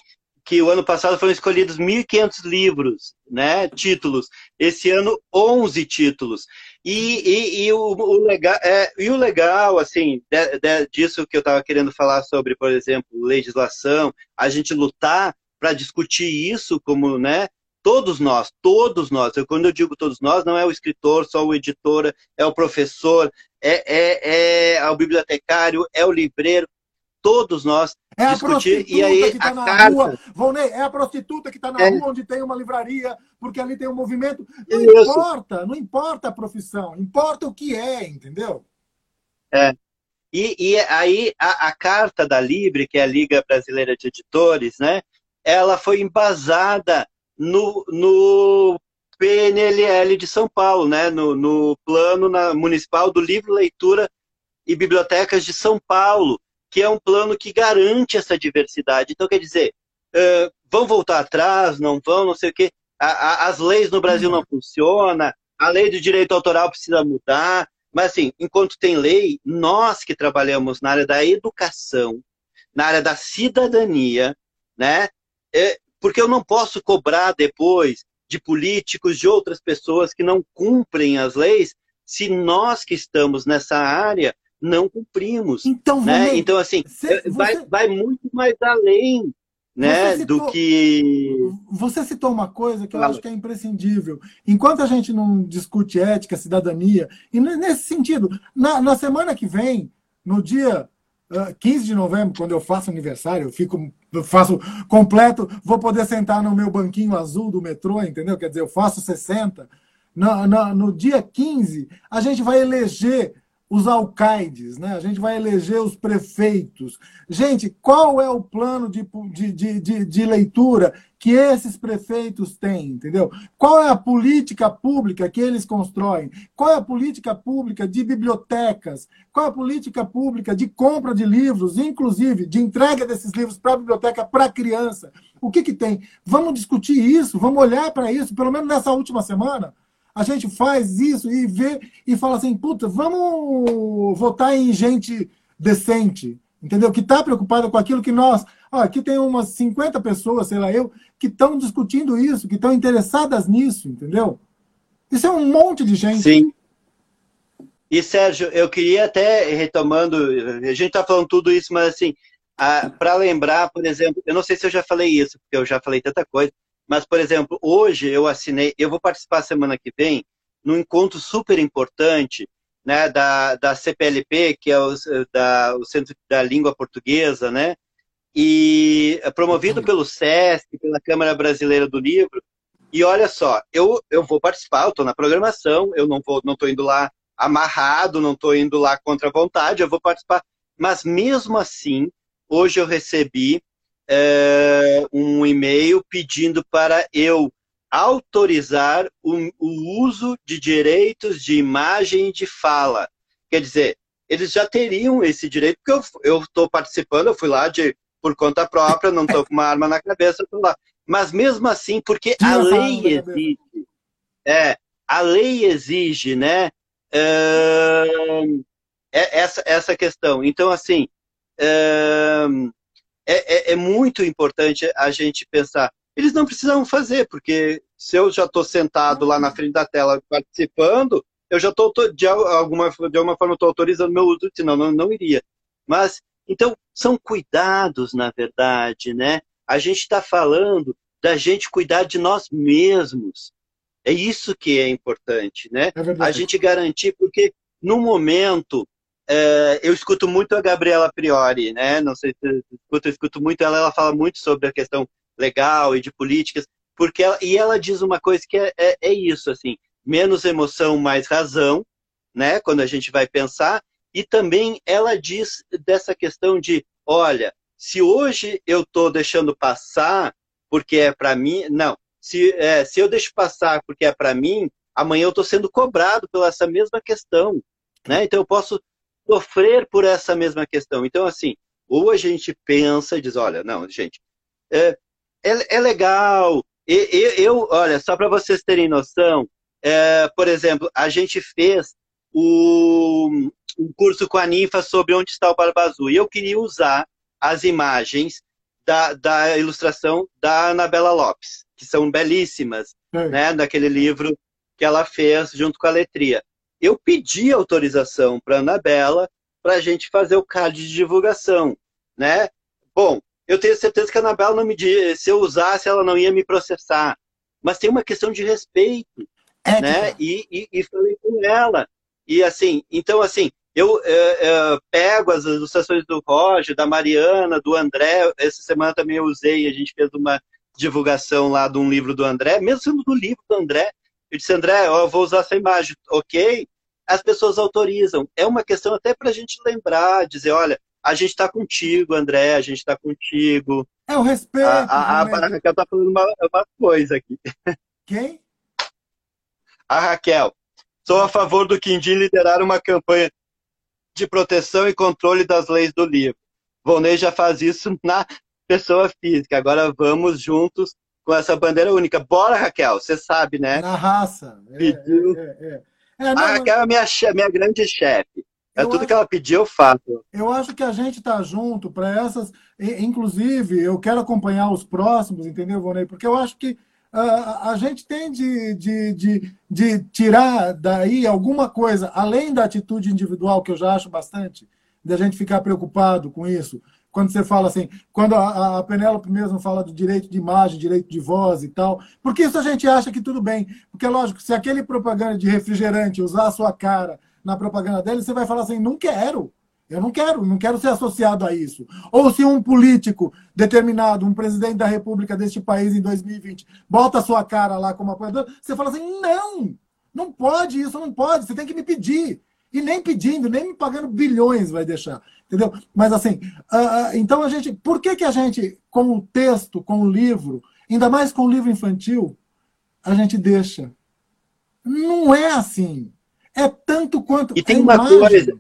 que o ano passado foram escolhidos 1.500 livros, né, títulos. Esse ano, 11 títulos. E, e, e, o, o, legal, é, e o legal, assim, de, de, disso que eu estava querendo falar sobre, por exemplo, legislação, a gente lutar para discutir isso como, né, todos nós, todos nós, eu, quando eu digo todos nós, não é o escritor, só o editor, é o professor, é, é, é o bibliotecário, é o livreiro, todos nós é a discutir. E aí que está na carta... rua, Volney, é a prostituta que está na é. rua onde tem uma livraria, porque ali tem um movimento. Não Isso. importa, não importa a profissão, importa o que é, entendeu? É. E, e aí a, a, carta da Libre, que é a Liga Brasileira de Editores, né? Ela foi embasada no, no PNLL de São Paulo, né? No, no plano na, municipal do livro, leitura e bibliotecas de São Paulo que é um plano que garante essa diversidade. Então, quer dizer, uh, vão voltar atrás, não vão, não sei o quê. A, a, as leis no Brasil não funcionam, a lei do direito autoral precisa mudar. Mas, assim, enquanto tem lei, nós que trabalhamos na área da educação, na área da cidadania, né? É, porque eu não posso cobrar depois de políticos, de outras pessoas que não cumprem as leis, se nós que estamos nessa área não cumprimos. Então, né? então assim, você, vai, vai muito mais além né, citou, do que. Você citou uma coisa que eu acho que é imprescindível. Enquanto a gente não discute ética, cidadania, e nesse sentido, na, na semana que vem, no dia uh, 15 de novembro, quando eu faço aniversário, eu fico. Eu faço completo, vou poder sentar no meu banquinho azul do metrô, entendeu? Quer dizer, eu faço 60. No, no, no dia 15, a gente vai eleger os alcaides, né? a gente vai eleger os prefeitos. Gente, qual é o plano de, de, de, de, leitura que esses prefeitos têm, entendeu? Qual é a política pública que eles constroem? Qual é a política pública de bibliotecas? Qual é a política pública de compra de livros, inclusive de entrega desses livros para a biblioteca, para a criança? O que, que tem? Vamos discutir isso, vamos olhar para isso, pelo menos nessa última semana a gente faz isso e vê e fala assim, puta, vamos votar em gente decente, entendeu? Que está preocupada com aquilo que nós. Ó, aqui tem umas 50 pessoas, sei lá eu, que estão discutindo isso, que estão interessadas nisso, entendeu? Isso é um monte de gente. Sim. E, Sérgio, eu queria até, retomando, a gente está falando tudo isso, mas assim, para lembrar, por exemplo, eu não sei se eu já falei isso, porque eu já falei tanta coisa, mas, por exemplo, hoje eu assinei, eu vou participar semana que vem num encontro super importante né, da, da CPLP, que é o, da, o Centro da Língua Portuguesa, né, e promovido pelo SESC, pela Câmara Brasileira do Livro. E olha só, eu, eu vou participar, eu estou na programação, eu não vou, não estou indo lá amarrado, não estou indo lá contra a vontade, eu vou participar. Mas mesmo assim, hoje eu recebi é, um e-mail pedindo para eu autorizar o, o, uso de direitos de imagem e de fala. Quer dizer, eles já teriam esse direito, porque eu estou participando, eu fui lá de, por conta própria, não estou com uma arma na cabeça, estou lá. Mas mesmo assim, porque a lei exige, é, a lei exige, né, uh, essa, essa questão. Então, assim, uh, é, é, é, muito importante a gente pensar. Eles não precisam fazer, porque se eu já estou sentado lá na frente da tela participando, eu já estou, de alguma, de alguma forma, estou autorizando meu uso, senão não, não iria. Mas, então, são cuidados, na verdade, né? A gente está falando da gente cuidar de nós mesmos. É isso que é importante, né? É a gente garantir, porque no momento, é, eu escuto muito a Gabriela Priori, né? Não sei se escuto, eu escuto muito ela, ela fala muito sobre a questão legal e de políticas, porque ela, e ela diz uma coisa que é, é, é isso, assim, menos emoção, mais razão, né? Quando a gente vai pensar, e também ela diz dessa questão de, olha, se hoje eu estou deixando passar porque é para mim, não, se, é, se eu deixo passar porque é para mim, amanhã eu estou sendo cobrado pela essa mesma questão. Né? Então eu posso sofrer por essa mesma questão. Então, assim, ou a gente pensa e diz, olha, não, gente, é, é, é legal. Eu, eu, olha, só para vocês terem noção, é, por exemplo, a gente fez o, um curso com a Ninfa sobre onde está o Barba Azul. E eu queria usar as imagens da, da ilustração da Anabela Lopes que são belíssimas, é. né, daquele livro que ela fez junto com a letria. Eu pedi autorização para a Anabela para a gente fazer o card de divulgação, né? Bom, eu tenho certeza que a Anabela não me se eu usasse, ela não ia me processar. Mas tem uma questão de respeito, é né? E, e, e, falei com ela. E assim, então assim, eu, eu, eu pego as ilustrações do Roger, da Mariana, do André. Essa semana também eu usei, a gente fez uma divulgação lá de um livro do André, mesmo sendo do livro do André, eu disse, André, eu vou usar essa imagem, ok? As pessoas autorizam. É uma questão até para a gente lembrar, dizer, olha, a gente está contigo, André, a gente está contigo. É o respeito. A, a, a, a Raquel está falando uma, uma coisa aqui. Quem? A Raquel. Sou a favor do Quindim liderar uma campanha de proteção e controle das leis do livro. Volney já faz isso na pessoa física. Agora vamos juntos com essa bandeira única. Bora, Raquel, você sabe, né? Na raça. É, pediu. É, é, é. é não, a Raquel é minha, minha grande chefe. É tudo acho, que ela pediu, eu faço. Eu acho que a gente está junto para essas. Inclusive, eu quero acompanhar os próximos, entendeu, Vonei? Porque eu acho que uh, a gente tem de, de, de, de tirar daí alguma coisa, além da atitude individual, que eu já acho bastante, da gente ficar preocupado com isso quando você fala assim, quando a, a Penélope mesmo fala do direito de imagem, direito de voz e tal, porque isso a gente acha que tudo bem. Porque, lógico, se aquele propaganda de refrigerante usar a sua cara na propaganda dele, você vai falar assim, não quero. Eu não quero, não quero ser associado a isso. Ou se um político determinado, um presidente da República deste país em 2020, bota a sua cara lá como apoiador, você fala assim: não, não pode, isso não pode, você tem que me pedir. E nem pedindo, nem me pagando bilhões vai deixar. Entendeu? Mas assim, uh, então a gente. Por que, que a gente, com o texto, com o livro, ainda mais com o livro infantil, a gente deixa? Não é assim. É tanto quanto. E tem uma imagem, coisa.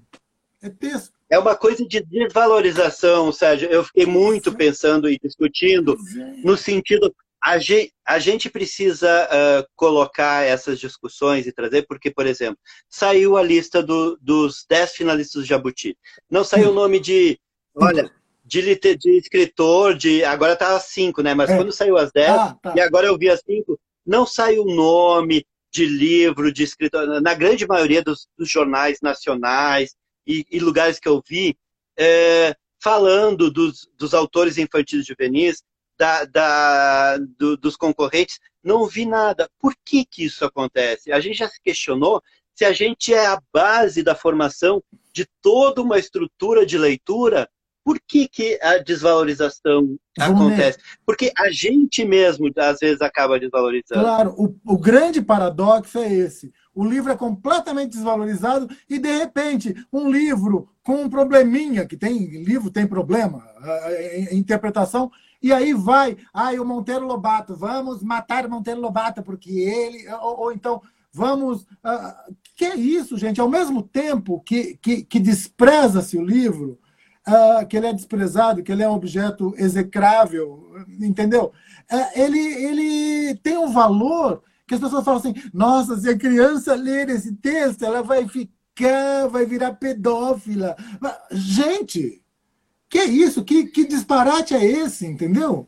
É texto. É uma coisa de desvalorização, Sérgio. Eu fiquei muito pensando e discutindo é. no sentido. A gente, a gente precisa uh, colocar essas discussões e trazer, porque, por exemplo, saiu a lista do, dos 10 finalistas do Jabuti. Não saiu o nome de, olha, de, de escritor, de agora tá as 5, né? Mas é. quando saiu as 10, ah, tá. e agora eu vi as 5, não saiu o nome de livro, de escritor. Na grande maioria dos, dos jornais nacionais e, e, lugares que eu vi, é, falando dos, dos autores infantis juvenis, da, da, do, dos concorrentes, não vi nada. Por que, que isso acontece? A gente já se questionou se a gente é a base da formação de toda uma estrutura de leitura, por que, que a desvalorização acontece? Porque a gente mesmo, às vezes, acaba desvalorizando. Claro, o, o grande paradoxo é esse. O livro é completamente desvalorizado e, de repente, um livro com um probleminha, que tem livro tem problema, a, a, a interpretação, e aí vai, ai, o Monteiro Lobato, vamos matar Monteiro Lobato, porque ele. Ou, ou então, vamos. Uh, que é isso, gente? Ao mesmo tempo que, que, que despreza-se o livro, uh, que ele é desprezado, que ele é um objeto execrável, entendeu? Uh, ele, ele tem um valor que as pessoas falam assim: nossa, se a criança ler esse texto, ela vai ficar, vai virar pedófila. Mas, gente, que é isso? Que, que disparate é esse, entendeu?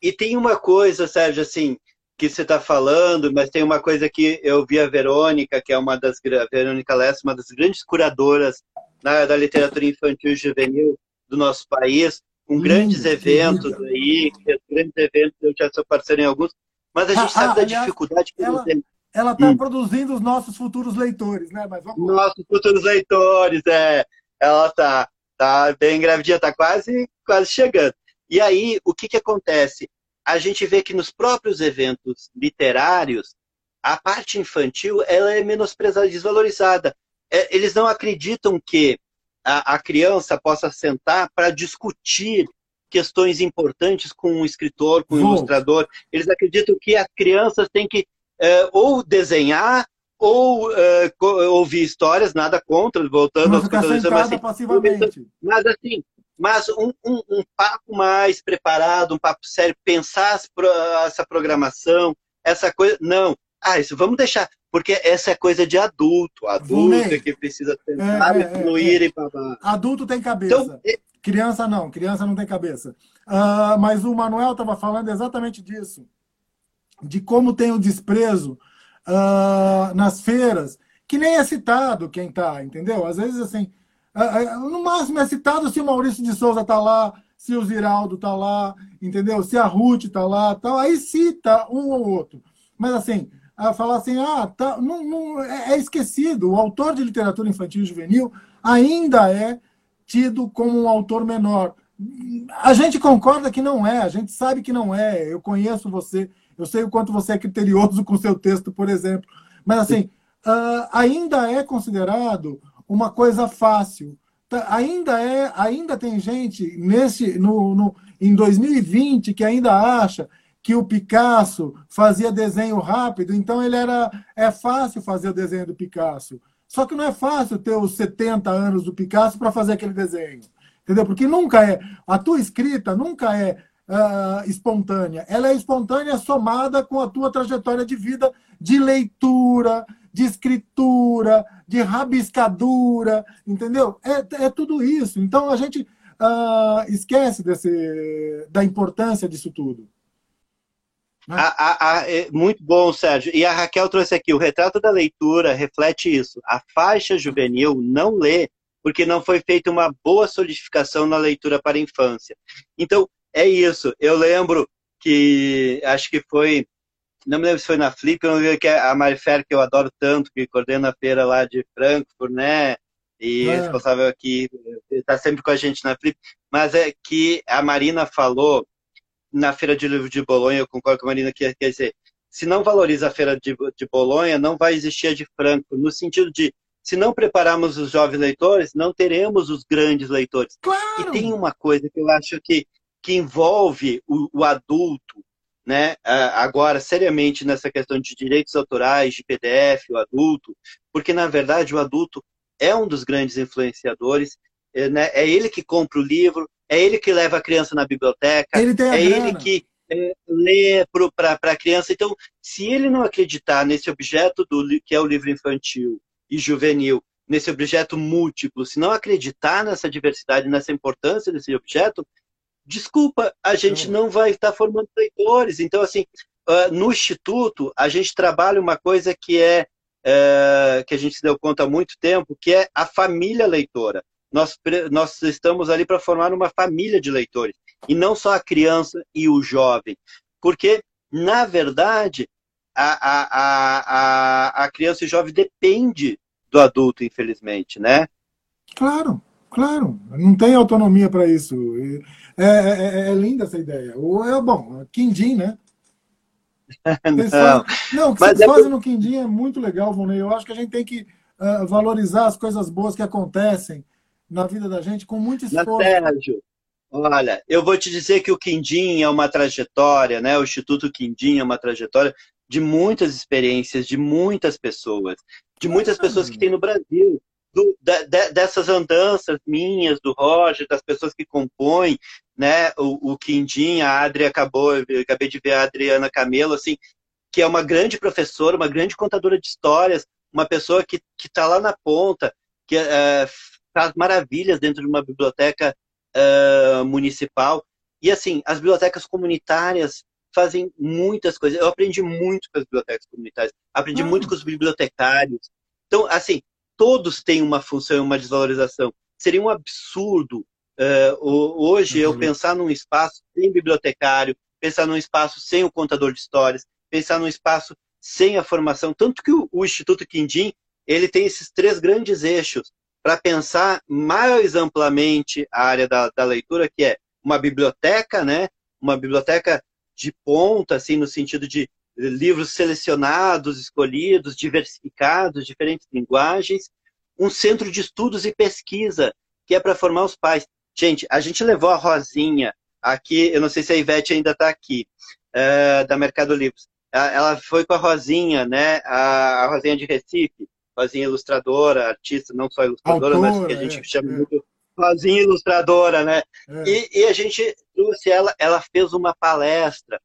E tem uma coisa, Sérgio, assim, que você está falando, mas tem uma coisa que eu vi a Verônica, que é uma das a Verônica Lessa, uma das grandes curadoras na, da literatura infantil e juvenil do nosso país, com hum, grandes eventos aí, grandes eventos, eu já sou parceiro em alguns, mas a gente ah, sabe ah, da aliás, dificuldade que ela, ela está hum. produzindo os nossos futuros leitores, né? Mas vamos Nossos futuros leitores, é. Ela está tá bem gravidinha, tá quase, quase chegando. E aí, o que, que acontece? A gente vê que nos próprios eventos literários, a parte infantil ela é menosprezada, desvalorizada. É, eles não acreditam que a, a criança possa sentar para discutir questões importantes com um escritor, com um ilustrador. Eles acreditam que as crianças têm que é, ou desenhar ou uh, ouvir histórias, nada contra, voltando às coisas, mas, assim, passivamente. mas assim, mas um, um, um, papo mais preparado, um papo sério, pensar essa programação, essa coisa, não, ah, isso vamos deixar, porque essa é coisa de adulto, adulto é que precisa pensar, é, é, fluir é, e babá. Adulto tem cabeça. Então, criança não, criança não tem cabeça. Uh, mas o Manuel estava falando exatamente disso, de como tem o desprezo uh, nas feiras, que nem é citado quem está, entendeu? Às vezes, assim, uh, no máximo é citado se o Maurício de Souza está lá, se o Ziraldo está lá, entendeu? Se a Ruth está lá, tal, aí cita um ou outro. Mas, assim, falar assim, ah, tá, não, não, é, é esquecido. O autor de literatura infantil e juvenil ainda é tido como um autor menor. A gente concorda que não é, a gente sabe que não é. Eu conheço você, eu sei o quanto você é criterioso com o seu texto, por exemplo. Mas, assim, uh, ainda é considerado uma coisa fácil. Tá, ainda é, ainda tem gente nesse, no, no, em 2020 que ainda acha que o Picasso fazia desenho rápido, então ele era é fácil fazer o desenho do Picasso. Só que não é fácil ter os 70 anos do Picasso para fazer aquele desenho. Entendeu? Porque nunca é. A tua escrita nunca é uh, espontânea. Ela é espontânea somada com a tua trajetória de vida de leitura, de escritura, de rabiscadura, entendeu? É, é tudo isso. Então a gente uh, esquece desse, da importância disso tudo. Né? A, a, a, é muito bom, Sérgio. E a Raquel trouxe aqui: o retrato da leitura reflete isso. A faixa juvenil não lê porque não foi feita uma boa solidificação na leitura para a infância. Então, é isso. Eu lembro que acho que foi, não me lembro se foi na Flip, eu que a Marifer, que eu adoro tanto, que coordena a feira lá de Frankfurt, né? E é. responsável aqui, está sempre com a gente na Flip, mas é que a Marina falou na Feira de Livro de Bolonha, eu concordo com a Marina, que quer dizer, se não valoriza a Feira de, de Bolonha, não vai existir a de Frankfurt, no sentido de se não prepararmos os jovens leitores, não teremos os grandes leitores. Claro. E tem uma coisa que eu acho que que envolve o, o adulto, né, agora seriamente nessa questão de direitos autorais, de PDF, o adulto, porque na verdade o adulto é um dos grandes influenciadores, é, né, é ele que compra o livro, é ele que leva a criança na biblioteca, ele é ele que é, ler para a criança. Então, se ele não acreditar nesse objeto do que é o livro infantil e juvenil, nesse objeto múltiplo, se não acreditar nessa diversidade, nessa importância desse objeto, desculpa, a gente não vai estar formando leitores. Então, assim, uh, no Instituto, a gente trabalha uma coisa que é, uh, que a gente se deu conta há muito tempo, que é a família leitora. Nós, nós estamos ali para formar uma família de leitores, e não só a criança e o jovem. Porque, na verdade, a, a, a, a criança e o jovem depende do adulto, infelizmente, né? Claro, claro. Não tem autonomia para isso. É, é, é, é, linda essa ideia. Ou é bom, Quindim, né? não, fazem, não, o que vocês é... fazem no Quindim é muito legal, Vonei. Eu acho que a gente tem que uh, valorizar as coisas boas que acontecem na vida da gente com muito esforço. Sérgio, olha, eu vou te dizer que o Quindim é uma trajetória, né? O Instituto Quindim é uma trajetória de muitas experiências, de muitas pessoas, de muitas pessoas que tem no Brasil do, de, dessas andanças minhas, do Roger, das pessoas que compõem, né, o, o Quindim, a Adri acabou, eu acabei de ver a Adriana Camelo, assim, que é uma grande professora, uma grande contadora de histórias, uma pessoa que está lá na ponta, que é, faz maravilhas dentro de uma biblioteca é, municipal. E, assim, as bibliotecas comunitárias fazem muitas coisas. Eu aprendi muito com as bibliotecas comunitárias, aprendi ah. muito com os bibliotecários. Então, assim, todos têm uma função e uma desvalorização. Seria um absurdo uh, hoje uhum. eu pensar num espaço sem bibliotecário, pensar num espaço sem o contador de histórias, pensar num espaço sem a formação. Tanto que o, o Instituto Quindim ele tem esses três grandes eixos para pensar mais amplamente a área da, da leitura, que é uma biblioteca, né? uma biblioteca de ponta, assim, no sentido de livros selecionados, escolhidos, diversificados, diferentes linguagens, um centro de estudos e pesquisa, que é para formar os pais. Gente, a gente levou a Rosinha aqui, eu não sei se a Ivete ainda está aqui, é, da Mercado Livre. Ela foi com a Rosinha, né? A, Rosinha de Recife, Rosinha ilustradora, artista, não só ilustradora, Autora, mas que a gente é, chama é. muito Rosinha ilustradora, né? É. E, e a gente trouxe ela, ela fez uma palestra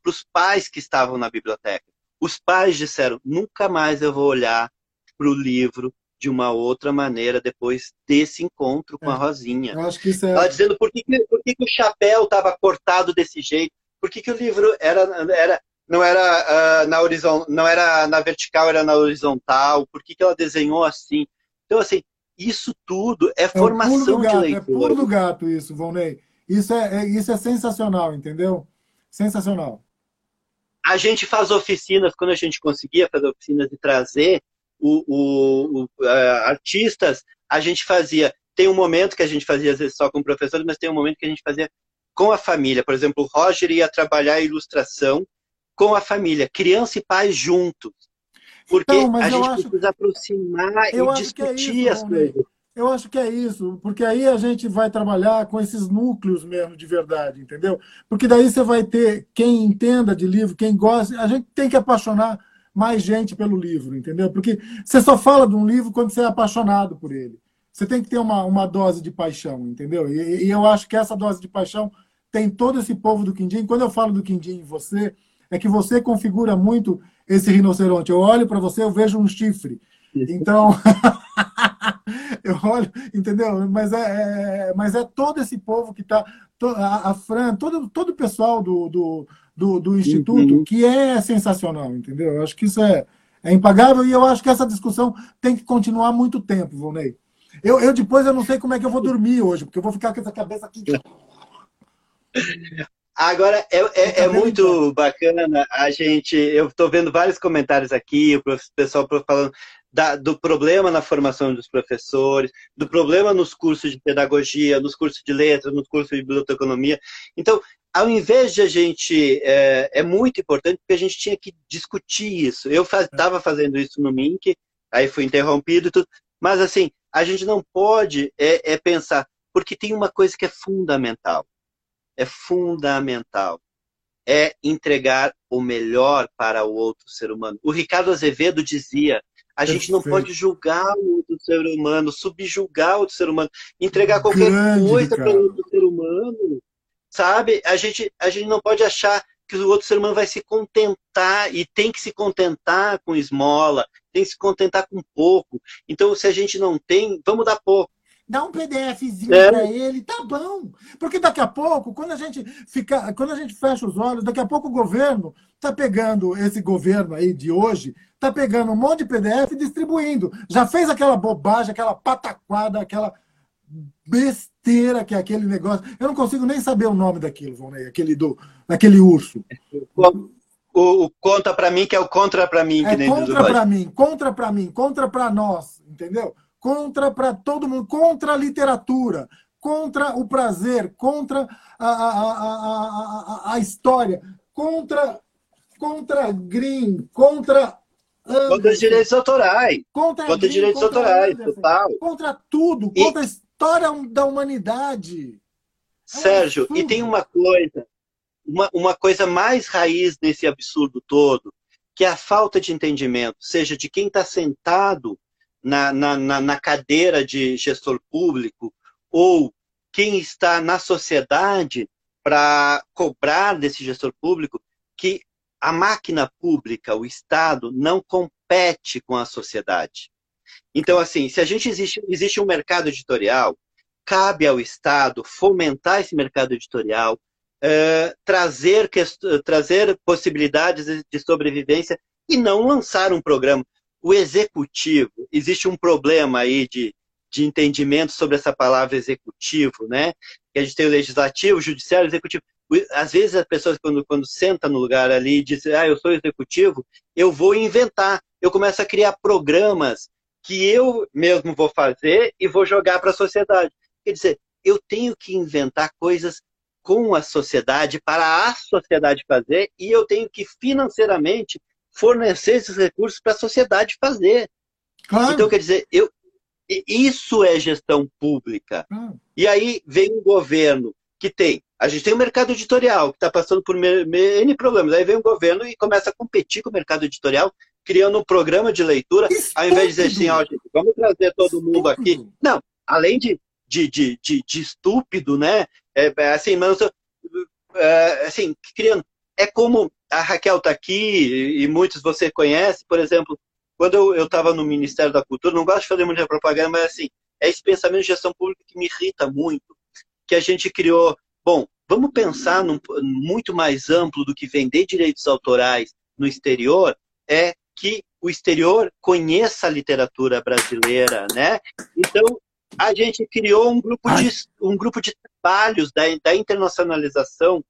para os pais que estavam na biblioteca. Os pais disseram: nunca mais eu vou olhar para o livro de uma outra maneira depois desse encontro com é, a Rosinha. Eu acho que isso é... Ela dizendo por que, por que, que o chapéu estava cortado desse jeito, por que, que o livro era, era, não, era, uh, na horizon, não era na vertical, era na horizontal, por que, que ela desenhou assim. Então, assim, isso tudo é, é formação gato, de leitura. É puro do gato isso, Volney. Isso é, é, isso é sensacional, entendeu? Sensacional. A gente faz oficinas, quando a gente conseguia fazer oficinas e trazer o, o, o uh, artistas, a gente fazia. Tem um momento que a gente fazia, às vezes, só com professores, mas tem um momento que a gente fazia com a família. Por exemplo, o Roger ia trabalhar a ilustração com a família, criança e pai juntos. Porque então, a gente acho, precisa aproximar e discutir é isso, as coisas. Eu acho que é isso, porque aí a gente vai trabalhar com esses núcleos mesmo de verdade, entendeu? Porque daí você vai ter quem entenda de livro, quem gosta. A gente tem que apaixonar mais gente pelo livro, entendeu? Porque você só fala de um livro quando você é apaixonado por ele. Você tem que ter uma, uma dose de paixão, entendeu? E, e eu acho que essa dose de paixão tem todo esse povo do Quindim. Quando eu falo do Quindim em você, é que você configura muito esse rinoceronte. Eu olho para você, eu vejo um chifre. Então, eu olho, entendeu? Mas é, é, mas é todo esse povo que está, a, a Fran, todo, todo o pessoal do, do, do, do Instituto, uhum. que é sensacional, entendeu? Eu acho que isso é, é impagável e eu acho que essa discussão tem que continuar muito tempo, Volney. Eu, eu depois eu não sei como é que eu vou dormir hoje, porque eu vou ficar com essa cabeça aqui. Agora, é, é, é muito bacana a gente. Eu estou vendo vários comentários aqui, o pessoal falando da, do problema na formação dos professores, do problema nos cursos de pedagogia, nos cursos de letras, nos cursos de biblioteconomia. Então, ao invés de a gente. É, é muito importante porque a gente tinha que discutir isso. Eu estava faz, fazendo isso no MINC, aí fui interrompido e tudo. Mas, assim, a gente não pode é, é pensar, porque tem uma coisa que é fundamental. É fundamental. É entregar o melhor para o outro ser humano. O Ricardo Azevedo dizia a Perfeito. gente não pode julgar o outro ser humano, subjugar o outro ser humano, entregar qualquer Grande, coisa para o outro ser humano. sabe? A gente, a gente não pode achar que o outro ser humano vai se contentar e tem que se contentar com esmola, tem que se contentar com pouco. Então, se a gente não tem, vamos dar pouco. Dá um PDFzinho é. para ele, tá bom. Porque daqui a pouco, quando a gente fica, quando a gente fecha os olhos, daqui a pouco o governo tá pegando esse governo aí de hoje, tá pegando um monte de PDF e distribuindo. Já fez aquela bobagem, aquela pataquada, aquela besteira que é aquele negócio. Eu não consigo nem saber o nome daquilo, Vonei, aquele do, daquele urso. O, o conta para mim que é o contra para mim. É contra para mim, contra para mim, contra para nós, entendeu? Contra para todo mundo, contra a literatura, contra o prazer, contra a, a, a, a, história, contra contra Green, contra Contra os direitos autorais. Contra, contra os direitos contra autorais, total. Contra tudo, contra e história da humanidade. Sérgio, é e tem uma coisa, uma, uma coisa mais raiz nesse absurdo todo, que é a falta de entendimento, seja de quem está sentado na, na, na cadeira de gestor público ou quem está na sociedade para cobrar desse gestor público que a máquina pública, o Estado, não compete com a sociedade. Então, assim, se a gente existe, existe um mercado editorial, cabe ao Estado fomentar esse mercado editorial, uh, trazer, trazer possibilidades de sobrevivência e não lançar um programa. O executivo, existe um problema aí de, de entendimento sobre essa palavra executivo, né? Que a gente tem o legislativo, o judiciário, o executivo. Às vezes as pessoas, quando, quando senta no lugar ali e dizem, ah, eu sou executivo, eu vou inventar. Eu começo a criar programas que eu mesmo vou fazer e vou jogar para a sociedade. Quer dizer, eu tenho que inventar coisas com a sociedade, para a sociedade fazer, e eu tenho que financeiramente fornecer esses recursos para a sociedade fazer. Claro. Então, quer dizer, eu, isso é gestão pública. E aí vem um governo que tem. A gente tem o um mercado editorial, que está passando por N problemas. Aí vem o um governo e começa a competir com o mercado editorial criando um programa de leitura, Estúpido. ao invés de dizer assim, ó, gente, vamos trazer todo mundo aqui. Não, além de, de, de, de, de estúpido, né? É, é assim, mas, é, assim, criando. É como a Raquel está aqui, e muitos você conhece, por exemplo, quando eu estava no Ministério da Cultura, não gosto de fazer muita propaganda, mas assim, é esse pensamento de gestão pública que me irrita muito, que a gente criou, bom, vamos pensar num, muito mais amplo do que vender direitos autorais no exterior, é que o exterior conheça a literatura brasileira, né? Então, a gente criou um grupo de, um grupo de trabalhos da, da internacionalização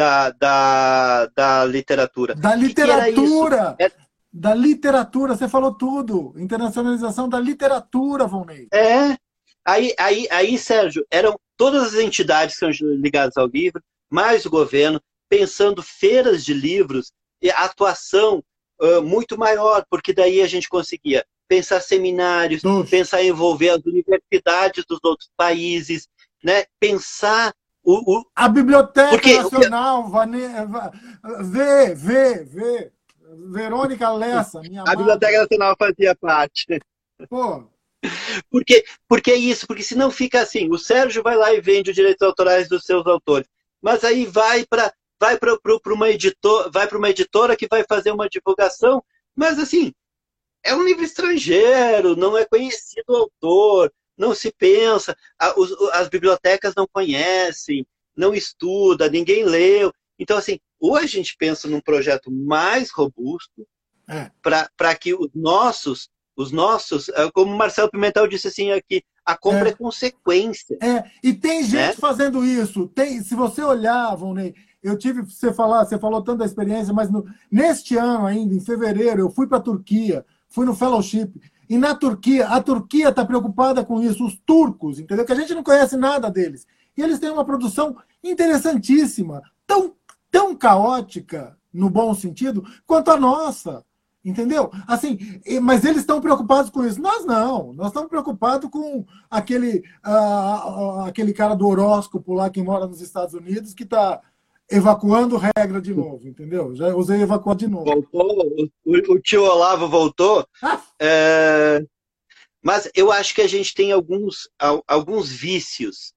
da, da, da literatura. Da literatura! É... Da literatura, você falou tudo. Internacionalização da literatura, Volney. É. Aí, aí, aí, Sérgio, eram todas as entidades que são ligadas ao livro, mais o governo, pensando feiras de livros, e atuação uh, muito maior, porque daí a gente conseguia pensar seminários, Nossa. pensar em envolver as universidades dos outros países, né? pensar o, o... a Biblioteca porque, Nacional, Vane... vê, vê, vê. Verônica Lessa, minha A Biblioteca Nacional fazia parte. Pô. Porque, porque é isso, porque senão fica assim, o Sérgio vai lá e vende os direitos autorais dos seus autores, mas aí vai para vai para uma editora, vai para uma editora que vai fazer uma divulgação, mas assim, é um livro estrangeiro, não é conhecido o autor, não se pensa, as bibliotecas não conhecem, não estuda, ninguém leu. Então, assim, ou a gente pensa num projeto mais robusto é. para que os nossos, os nossos, é, como o Marcelo Pimentel disse assim aqui, a compra é, é consequência. É, e tem gente né? fazendo isso. Tem, se você olhar, Volney, eu tive você falar, você falou tanto da experiência, mas no, neste ano ainda, em fevereiro, eu fui para a Turquia, fui no fellowship. E na Turquia, a Turquia está preocupada com isso, os turcos, entendeu? Que a gente não conhece nada deles. E eles têm uma produção interessantíssima, tão, tão caótica, no bom sentido, quanto a nossa. Entendeu? Assim, mas eles estão preocupados com isso. Nós não. Nós estamos preocupados com aquele, uh, aquele cara do horóscopo lá que mora nos Estados Unidos que está evacuando regra de novo, entendeu? Já usei evacuar de novo. Voltou, o, o tio Olavo voltou. Ah. É, mas eu acho que a gente tem alguns, alguns vícios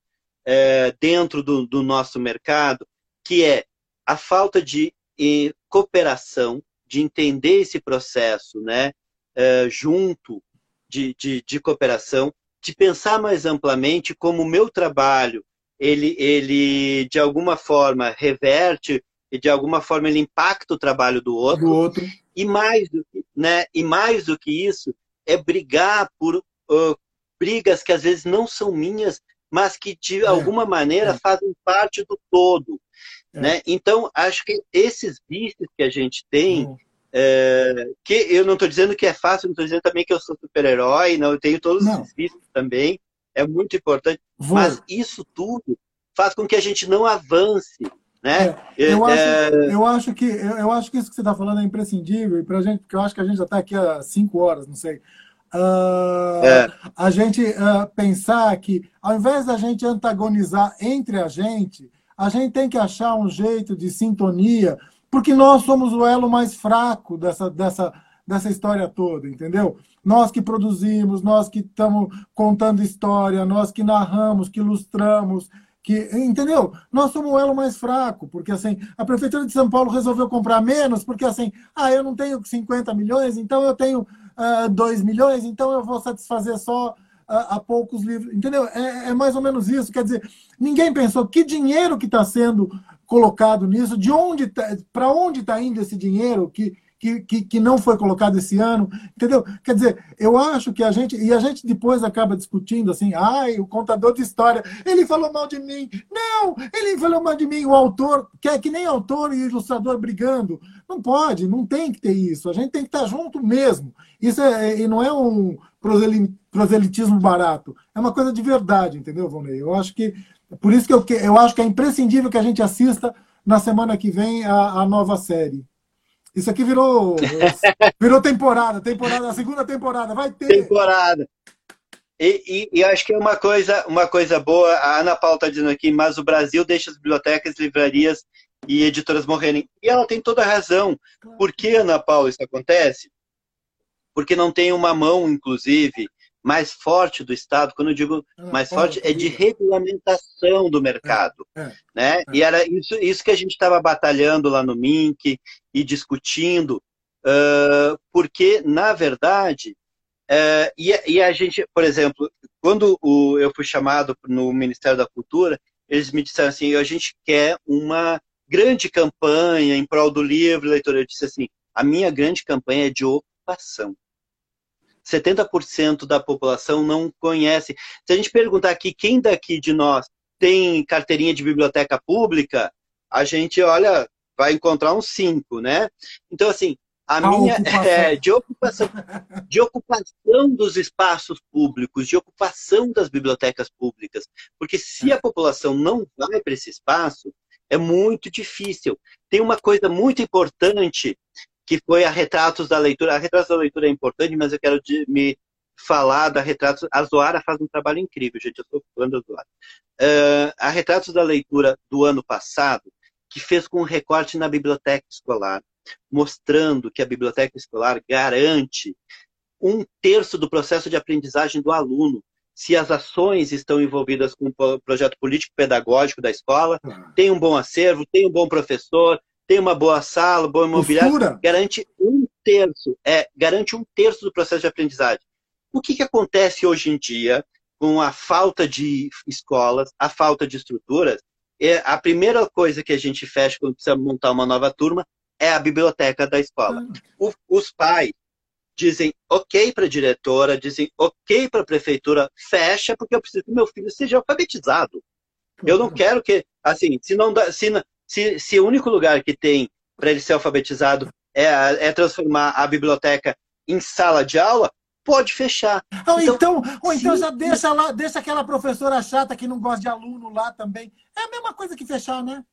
é, dentro do, do, nosso mercado, que é a falta de e, cooperação, de entender esse processo, né, é, junto de, de, de, cooperação, de pensar mais amplamente como o meu trabalho, ele, ele de alguma forma reverte e de alguma forma ele impacta o trabalho do outro. Do outro. E mais do que, né, e mais do que isso, é brigar por uh, brigas que às vezes não são minhas, mas que de é. alguma maneira é. fazem parte do todo. É. Né? Então, acho que esses vícios que a gente tem, hum. é, que eu não estou dizendo que é fácil, não estou dizendo também que eu sou super-herói, não, eu tenho todos não. esses vícios também, é muito importante, Vou. mas isso tudo faz com que a gente não avance. Né? É, eu, acho, é, eu, acho que, eu, eu, acho que isso que você está falando é imprescindível, e pra gente, porque eu acho que a gente já está aqui há cinco horas, não sei. Uh, é. A gente uh, pensar que, ao invés da gente antagonizar entre a gente, a gente tem que achar um jeito de sintonia, porque nós somos o elo mais fraco dessa, dessa, dessa história toda, entendeu? Nós que produzimos, nós que estamos contando história, nós que narramos, que ilustramos, que entendeu? Nós somos o elo mais fraco, porque assim, a prefeitura de São Paulo resolveu comprar menos, porque assim, ah, eu não tenho 50 milhões, então eu tenho uh, ah, 2 milhões, então eu vou satisfazer só uh, a poucos livros. Entendeu? É, é, mais ou menos isso. Quer dizer, ninguém pensou que dinheiro que está sendo colocado nisso, de onde tá, para onde está indo esse dinheiro que, que, que, que, não foi colocado esse ano, entendeu? Quer dizer, eu acho que a gente, e a gente depois acaba discutindo assim, ai, o contador de história, ele falou mal de mim. Não, ele falou mal de mim, o autor, que é que nem autor e ilustrador brigando. Não pode, não tem que ter isso. A gente tem que estar junto mesmo. Isso é, e não é um proselitismo barato. É uma coisa de verdade, entendeu, Vonei? Eu acho que, por isso que eu, eu acho que é imprescindível que a gente assista na semana que vem a, a nova série. Isso aqui virou, virou temporada, temporada, a segunda temporada, vai ter. Temporada. E, e, e, acho que é uma coisa, uma coisa boa, a Ana Paula está dizendo aqui, mas o Brasil deixa as bibliotecas, livrarias e editoras morrerem. E ela tem toda a razão. Por que, Ana Paula, isso acontece? Porque não tem uma mão, inclusive, mais forte do Estado, quando eu digo mais forte, é de regulamentação do mercado. É, é, né? É. E era isso, isso que a gente estava batalhando lá no MINC e discutindo, uh, porque, na verdade, uh, e, e, a gente, por exemplo, quando o, eu fui chamado no Ministério da Cultura, eles me disseram assim, a gente quer uma grande campanha em prol do livro, leitor. Eu disse assim, a minha grande campanha é de ocupação. 70% da população não conhece. Se a gente perguntar aqui quem daqui de nós tem carteirinha de biblioteca pública, a gente, olha, vai encontrar uns cinco, né? Então, assim, a, a minha é de ocupação, de ocupação dos espaços públicos, de ocupação das bibliotecas públicas. Porque se a população não vai para esse espaço, é muito difícil. Tem uma coisa muito importante que foi a Retratos da Leitura. A Retratos da Leitura é importante, mas eu quero de, me falar da Retratos. A Zoara faz um trabalho incrível, gente. Eu sou fã da Zoara. Uh, a Retratos da Leitura do ano passado, que fez com um recorte na biblioteca escolar, mostrando que a biblioteca escolar garante um terço do processo de aprendizagem do aluno. Se as ações estão envolvidas com o projeto político-pedagógico da escola, tem um bom acervo, tem um bom professor, tem uma boa sala, boa imobiliária, garante um terço, é, garante um terço do processo de aprendizagem. O que, que acontece hoje em dia com a falta de escolas, a falta de estruturas? É, a primeira coisa que a gente fecha quando precisa montar uma nova turma é a biblioteca da escola. Ah. O, os pais dizem ok para a diretora, dizem ok para a prefeitura, fecha porque eu preciso que meu filho seja alfabetizado. Eu não quero que, assim, se não dá, se, se, se o único lugar que tem para ele ser alfabetizado é, é transformar a biblioteca em sala de aula, pode fechar. Ou então, então, ou então já deixa lá, deixa aquela professora chata que não gosta de aluno lá também. É a mesma coisa que fechar, né?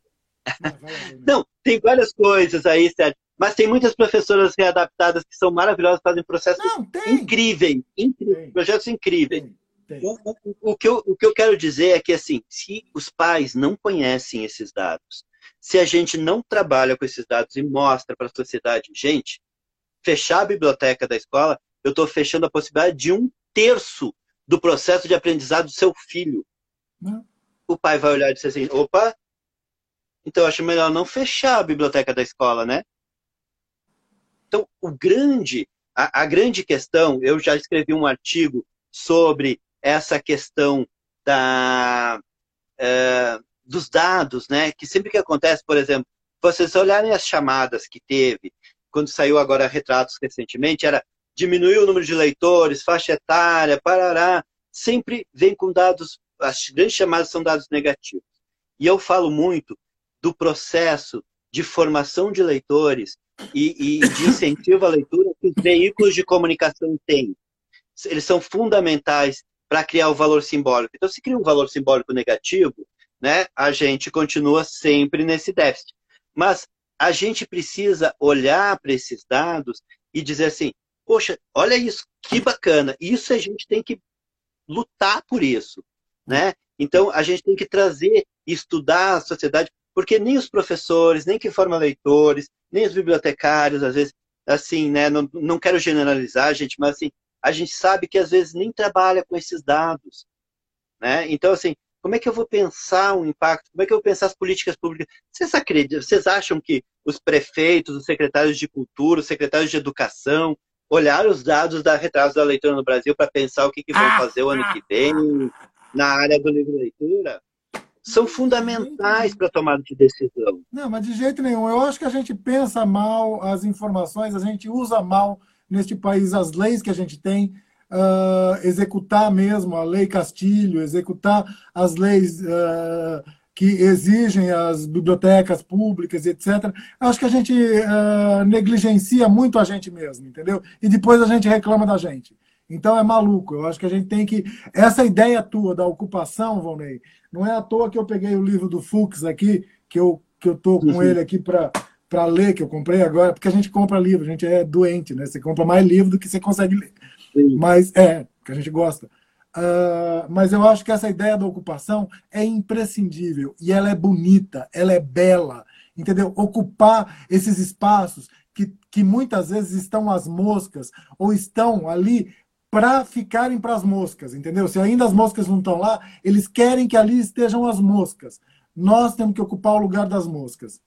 não, tem várias coisas aí, Sérgio. Mas tem muitas professoras readaptadas que são maravilhosas, fazem processos não, incríveis, incríveis projetos incríveis. Tem, tem. O, o, o, que eu, o que eu quero dizer é que, assim, se os pais não conhecem esses dados, se a gente não trabalha com esses dados e mostra para a sociedade, gente, fechar a biblioteca da escola, eu estou fechando a possibilidade de um terço do processo de aprendizado do seu filho. Não. o pai vai olhar e dizer assim, opa, então acho melhor não fechar a biblioteca da escola, né? Então, o grande, a, a grande questão, eu já escrevi um artigo sobre essa questão da, é, dos dados, né? Que sempre que acontece, por exemplo, vocês olharem as chamadas que teve, quando saiu agora retratos recentemente, era diminuir o número de leitores, faixa etária, parará, sempre vem com dados, as grandes chamadas são dados negativos. E eu falo muito do processo de formação de leitores e, e de incentivo à leitura que os veículos de comunicação têm. Eles são fundamentais para criar o valor simbólico. Então, se cria um valor simbólico negativo, né, a gente continua sempre nesse déficit. Mas a gente precisa olhar para esses dados e dizer assim: poxa, olha isso, que bacana. Isso a gente tem que lutar por isso, né? Então a gente tem que trazer, estudar a sociedade, porque nem os professores, nem quem forma leitores, nem os bibliotecários, às vezes, assim, né? Não, não quero generalizar, gente, mas assim, a gente sabe que às vezes nem trabalha com esses dados, né? Então assim, como é que eu vou pensar o impacto? Como é que eu vou pensar as políticas públicas? Vocês acreditam? Vocês acham que os prefeitos, os secretários de cultura, os secretários de educação olharam os dados da retraso da leitura no Brasil para pensar o que, que vão ah, fazer o ano que vem na área do livro leitura? São fundamentais para a tomada de decisão. Não, mas de jeito nenhum. Eu acho que a gente pensa mal as informações, a gente usa mal neste país as leis que a gente tem uh, executar mesmo a lei Castilho, executar as leis uh, que exigem as bibliotecas públicas, etc. Acho que a gente uh, negligencia muito a gente mesmo, entendeu? E depois a gente reclama da gente. Então é maluco. Eu acho que a gente tem que. Essa ideia tua da ocupação, Valnei, não é à toa que eu peguei o livro do Fux aqui, que eu, que eu tô com uhum. ele aqui para para ler, que eu comprei agora, porque a gente compra livro, a gente é doente, né? Você compra mais livro do que você consegue ler. Sim. Mas é, que a gente gosta. Uh, mas eu acho que essa ideia da ocupação é imprescindível e ela é bonita, ela é bela, entendeu? Ocupar esses espaços que, que muitas vezes estão as moscas ou estão ali para ficarem para as moscas, entendeu? Se ainda as moscas não estão lá, eles querem que ali estejam as moscas. Nós temos que ocupar o lugar das moscas.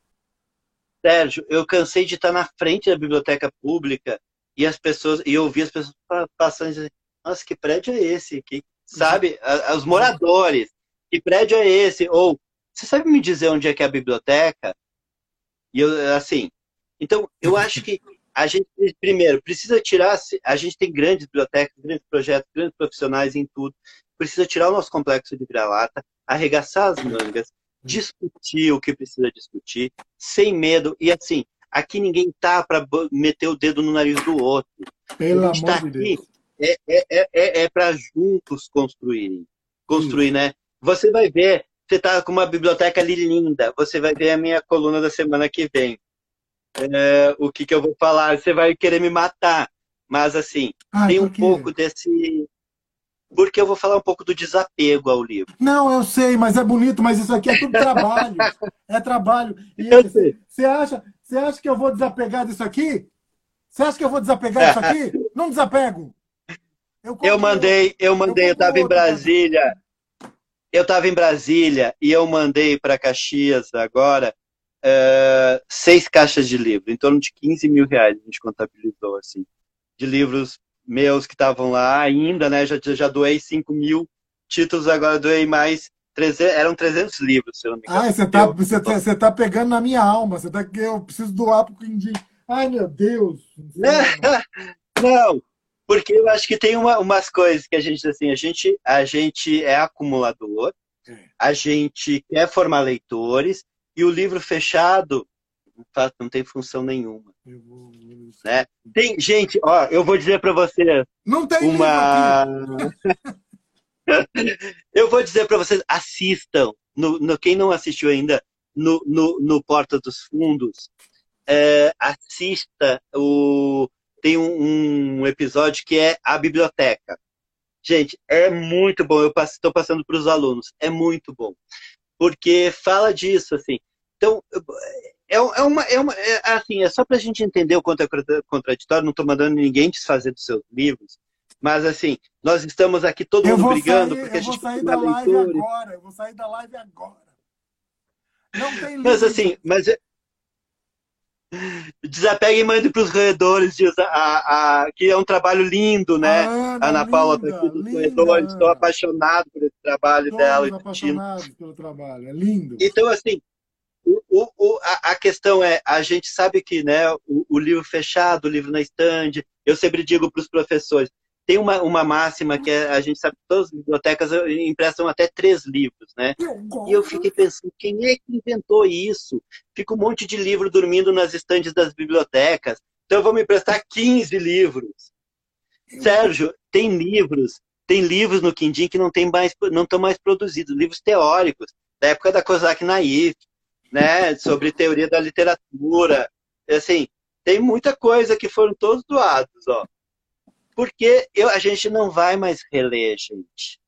Sérgio, eu cansei de estar na frente da biblioteca pública e as pessoas e eu as pessoas passando e dizendo, nossa, que prédio é esse? Que, sabe? Os moradores, que prédio é esse? Ou, você sabe me dizer onde é que é a biblioteca? E eu, assim, então, eu acho que a gente, primeiro, precisa tirar, a gente tem grandes bibliotecas, grandes projetos, grandes profissionais em tudo, precisa tirar o nosso complexo de vira-lata, arregaçar as mangas, discutir o que precisa discutir, sem medo, e assim, Aqui ninguém tá para meter o dedo no nariz do outro. Pelo a gente tá aqui é, é, é, é, é para juntos construírem. Construir, hum. né? Você vai ver, você tá com uma biblioteca ali linda, você vai ver a minha coluna da semana que vem. É, o que, que eu vou falar? Você vai querer me matar. Mas, assim, ah, tem um pouco desse. Porque eu vou falar um pouco do desapego ao livro. Não, eu sei, mas é bonito, mas isso aqui é tudo trabalho. é trabalho. E eu sei. Você acha, você acha que eu vou desapegar disso aqui? Você acha que eu vou desapegar disso aqui? Não desapego. Eu, eu mandei, eu mandei, eu, estava em Brasília. Eu estava em Brasília e eu mandei para Caxias agora uh, seis caixas de livro, em torno de 15 mil reais a gente contabilizou, assim, de livros meus que estavam lá ainda, né? Já, já doei 5 mil títulos, agora doei mais 300, eram 300 livros, se eu não me engano. Ah, você tá, você, tá, você tá pegando na minha alma. Você tá, eu preciso doar pro Quindim. Ai, meu Deus. não, porque eu acho que tem uma, umas coisas que a gente, assim, a gente, a gente é acumulador, é. a gente quer formar leitores, e o livro fechado não tem função nenhuma. Vou... Né? Tem, gente, ó, eu vou dizer para você. Não tem uma. Eu vou dizer para vocês, assistam. No, no, quem não assistiu ainda, no, no, no Porta dos Fundos, é, assista o. Tem um, um, episódio que é a biblioteca. Gente, é muito bom. Eu estou passando para os alunos. É muito bom. Porque fala disso, assim. Então, é, é uma. É uma é, assim, é só para a gente entender o quanto é contraditório. Não estou mandando ninguém desfazer dos seus livros Mas assim, nós estamos aqui todo mundo brigando sair, porque a gente Eu vou sair da live leitores. agora, eu vou sair da live agora. Não tem Mas assim, mas Desapega e mande para os corredores, diz a, a, a, que é um trabalho lindo, né? Ana, Ana Paula está aqui dos corredores, estou apaixonado por esse trabalho Todos dela. apaixonados pelo trabalho, é lindo. Então, assim, o, o, a, a, questão é, a gente sabe que né, o, o livro fechado, o livro na estande, eu sempre digo para os professores, tem uma, uma máxima que é, a gente sabe que todas as bibliotecas emprestam até três livros, né? E eu fiquei pensando, quem é que inventou isso? Fica um monte de livro dormindo nas estandes das bibliotecas. Então vamos emprestar 15 livros. Sérgio, tem livros, tem livros no Quindim que não tem mais, não estão mais produzidos, livros teóricos, da época da Kozak Naif, né? Sobre teoria da literatura. Assim, tem muita coisa que foram todos doados, ó. Porque eu, a gente não vai mais reler, gente.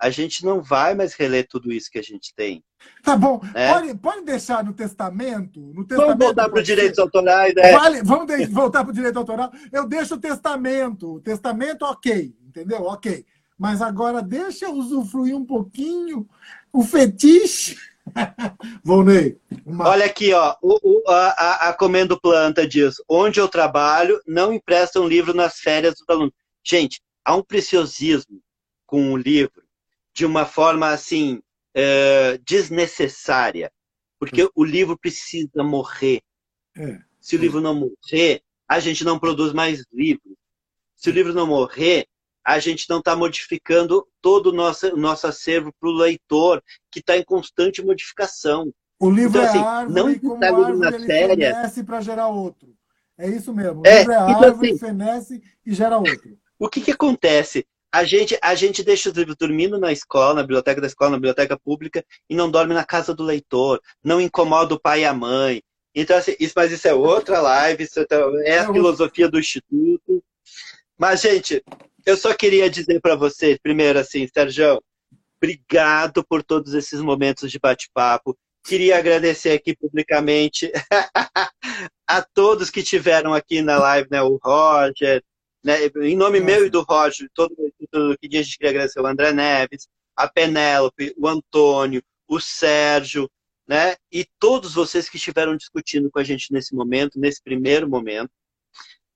A gente não vai mais reler tudo isso que a gente tem. Tá bom. Né? Pode, pode deixar no testamento. No testamento vamos voltar para os direitos autorais, né? Vale, vamos de, voltar para o direito autoral. Eu deixo o testamento. O testamento, ok. Entendeu? Ok. Mas agora deixa eu usufruir um pouquinho o fetiche Volney. Uma... Olha aqui, ó, o, o, a, a Comendo Planta diz: onde eu trabalho, não emprestam livro nas férias dos alunos. Gente, há um preciosismo com o livro de uma forma assim é, desnecessária, porque é. o livro precisa morrer. É. Se o livro não morrer, a gente não produz mais livros. Se o livro não morrer, a gente não está modificando todo o nosso, nosso acervo para o leitor, que está em constante modificação. O livro então, assim, é árvore, não como árvore, na ele séria... fenece para gerar outro. É isso mesmo. O é, livro é então, árvore, assim, fenece e gera outro. O que, que acontece? A gente, a gente deixa os livros dormindo na escola, na biblioteca da escola, na biblioteca pública, e não dorme na casa do leitor, não incomoda o pai e a mãe. Então, assim, isso, mas isso é outra live, isso é, é a filosofia do Instituto. Mas, gente, eu só queria dizer para vocês, primeiro assim, Sérgio, obrigado por todos esses momentos de bate-papo. Queria agradecer aqui publicamente a todos que tiveram aqui na live, né? O Roger, né? em nome Nossa. meu e do Roger, todo, todo que a gente queria agradecer o André Neves, a Penélope, o Antônio, o Sérgio, né? E todos vocês que estiveram discutindo com a gente nesse momento, nesse primeiro momento.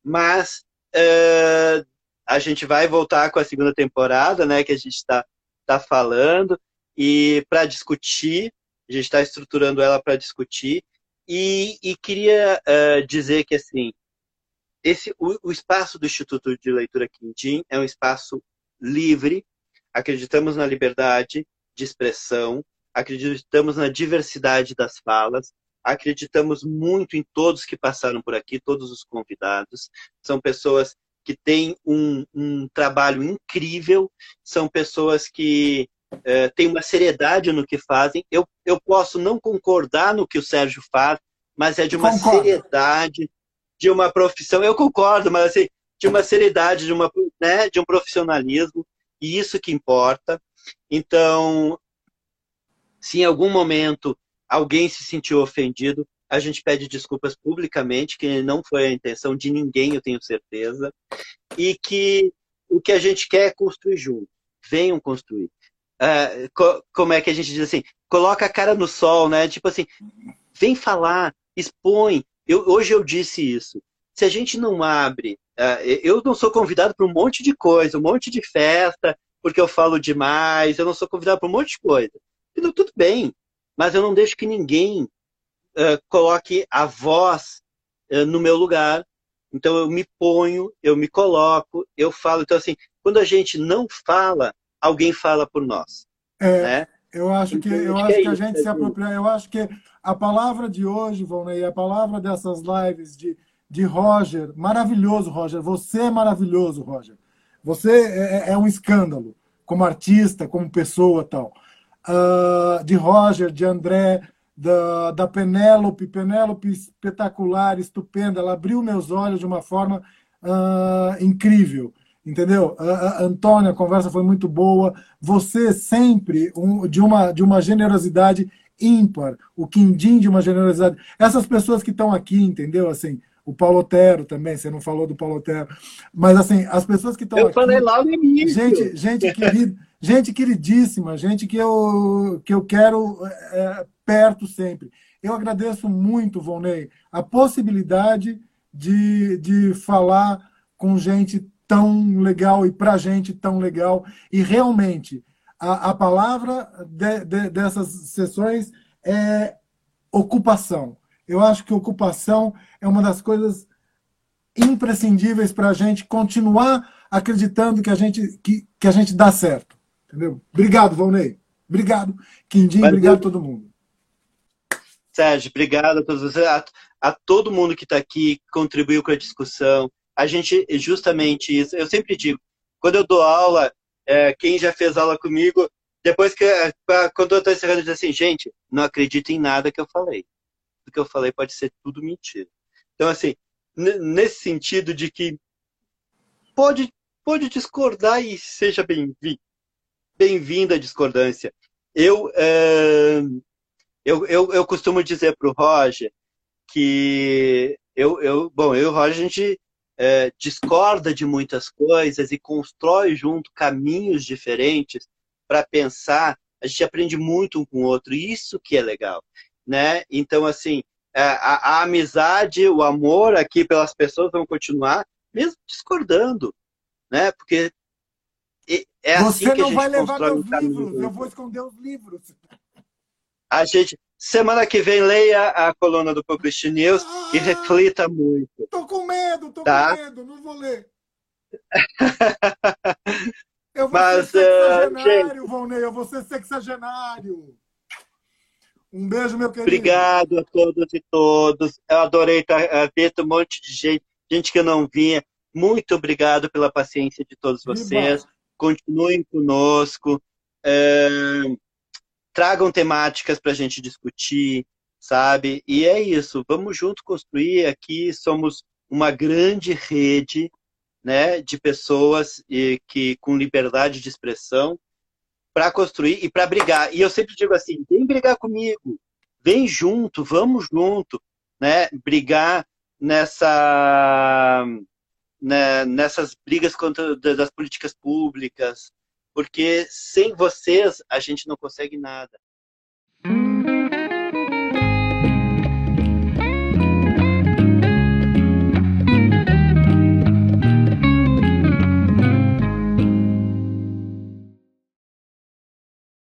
Mas uh, a gente vai voltar com a segunda temporada, né, que a gente está tá falando, e para discutir, a gente está estruturando ela para discutir, e, e queria uh, dizer que, assim, esse, o, o, espaço do Instituto de Leitura Quindim é um espaço livre, acreditamos na liberdade de expressão, acreditamos na diversidade das falas, acreditamos muito em todos que passaram por aqui, todos os convidados, são pessoas que têm um, um trabalho incrível, são pessoas que é, têm uma seriedade no que fazem. Eu, eu posso não concordar no que o Sérgio faz, mas é de uma concordo. seriedade, de uma profissão. Eu concordo, mas assim, de uma seriedade, de, uma, né, de um profissionalismo, e isso que importa. Então, se em algum momento alguém se sentiu ofendido, a gente pede desculpas publicamente, que não foi a intenção de ninguém, eu tenho certeza, e que o que a gente quer é construir junto. Venham construir. Uh, co como é que a gente diz assim? Coloca a cara no sol, né? Tipo assim, vem falar, expõe. Eu, hoje eu disse isso. Se a gente não abre, uh, eu não sou convidado para um monte de coisa, um monte de festa, porque eu falo demais, eu não sou convidado para um monte de coisa. Então, tudo bem, mas eu não deixo que ninguém uh, coloque a voz uh, no meu lugar. Então eu me ponho, eu me coloco, eu falo. Então, assim, quando a gente não fala, alguém fala por nós. É, né? Eu acho que, então, eu acho que, é a gente se apropria. Eu acho que a palavra de hoje, Volney, a palavra dessas lives de, de Roger, maravilhoso, Roger. Você é maravilhoso, Roger. Você é, é, é um escândalo, como artista, como pessoa tal. Uh, de Roger, de André, da, da Penélope, Penélope espetacular, estupenda, ela abriu meus olhos de uma forma uh, incrível, entendeu? Uh, Antônia, a conversa foi muito boa, você sempre um, de, uma, de uma generosidade ímpar, o quindim de uma generosidade. Essas pessoas que estão aqui, entendeu? Assim, o Paulo Otero também, você não falou do Paulo Otero. Mas, assim, as pessoas que estão Eu aqui, falei lá no início. Gente, gente, querida, gente queridíssima, gente que eu, que eu quero é, perto sempre. Eu agradeço muito, Volney, a possibilidade de, de falar com gente tão legal e para gente tão legal. E realmente, a, a palavra de, de, dessas sessões é ocupação. Eu acho que ocupação é uma das coisas imprescindíveis para a gente continuar acreditando que a gente, que, que a gente dá certo. Entendeu? Obrigado, Valnei. Obrigado, Quindim. Obrigado a todo mundo. Sérgio, obrigado a todos vocês, a, a todo mundo que está aqui, contribuiu com a discussão. A gente, justamente isso, eu sempre digo, quando eu dou aula, é, quem já fez aula comigo, depois que, quando eu estou encerrando, diz assim, gente, não acredito em nada que eu falei do que eu falei pode ser tudo mentira. Então, assim, nesse sentido de que pode, pode discordar e seja bem-vindo. Bem-vinda a discordância. Eu, é, eu, eu, eu costumo dizer para o Roger que eu, eu, bom, eu e o Roger, a gente é, discorda de muitas coisas e constrói junto caminhos diferentes para pensar. A gente aprende muito um com o outro, isso que é legal né? Então, assim, é, a, a, amizade, o amor aqui pelas pessoas vão continuar, mesmo discordando, né? Porque é assim Você que a gente vai levar meus livros, eu vou esconder os livros. A gente, semana que vem, leia a coluna do Publish News ah, e reflita muito. Tô com medo, tô tá? com medo, não vou ler. eu vou Mas, ser sexagenário, uh, Valnei, eu vou ser sexagenário. Um beijo, meu querido. Obrigado a todos e todos. Eu adorei ver um monte de gente, gente que não vinha. Muito obrigado pela paciência de todos vocês. Continuem conosco. É... Tragam temáticas para a gente discutir, sabe? E é isso. Vamos junto construir aqui. Somos uma grande rede né, de pessoas e que com liberdade de expressão para construir e para brigar. E eu sempre digo assim: vem brigar comigo, vem junto, vamos junto, né? Brigar nessa né, nessas brigas contra das políticas públicas, porque sem vocês a gente não consegue nada.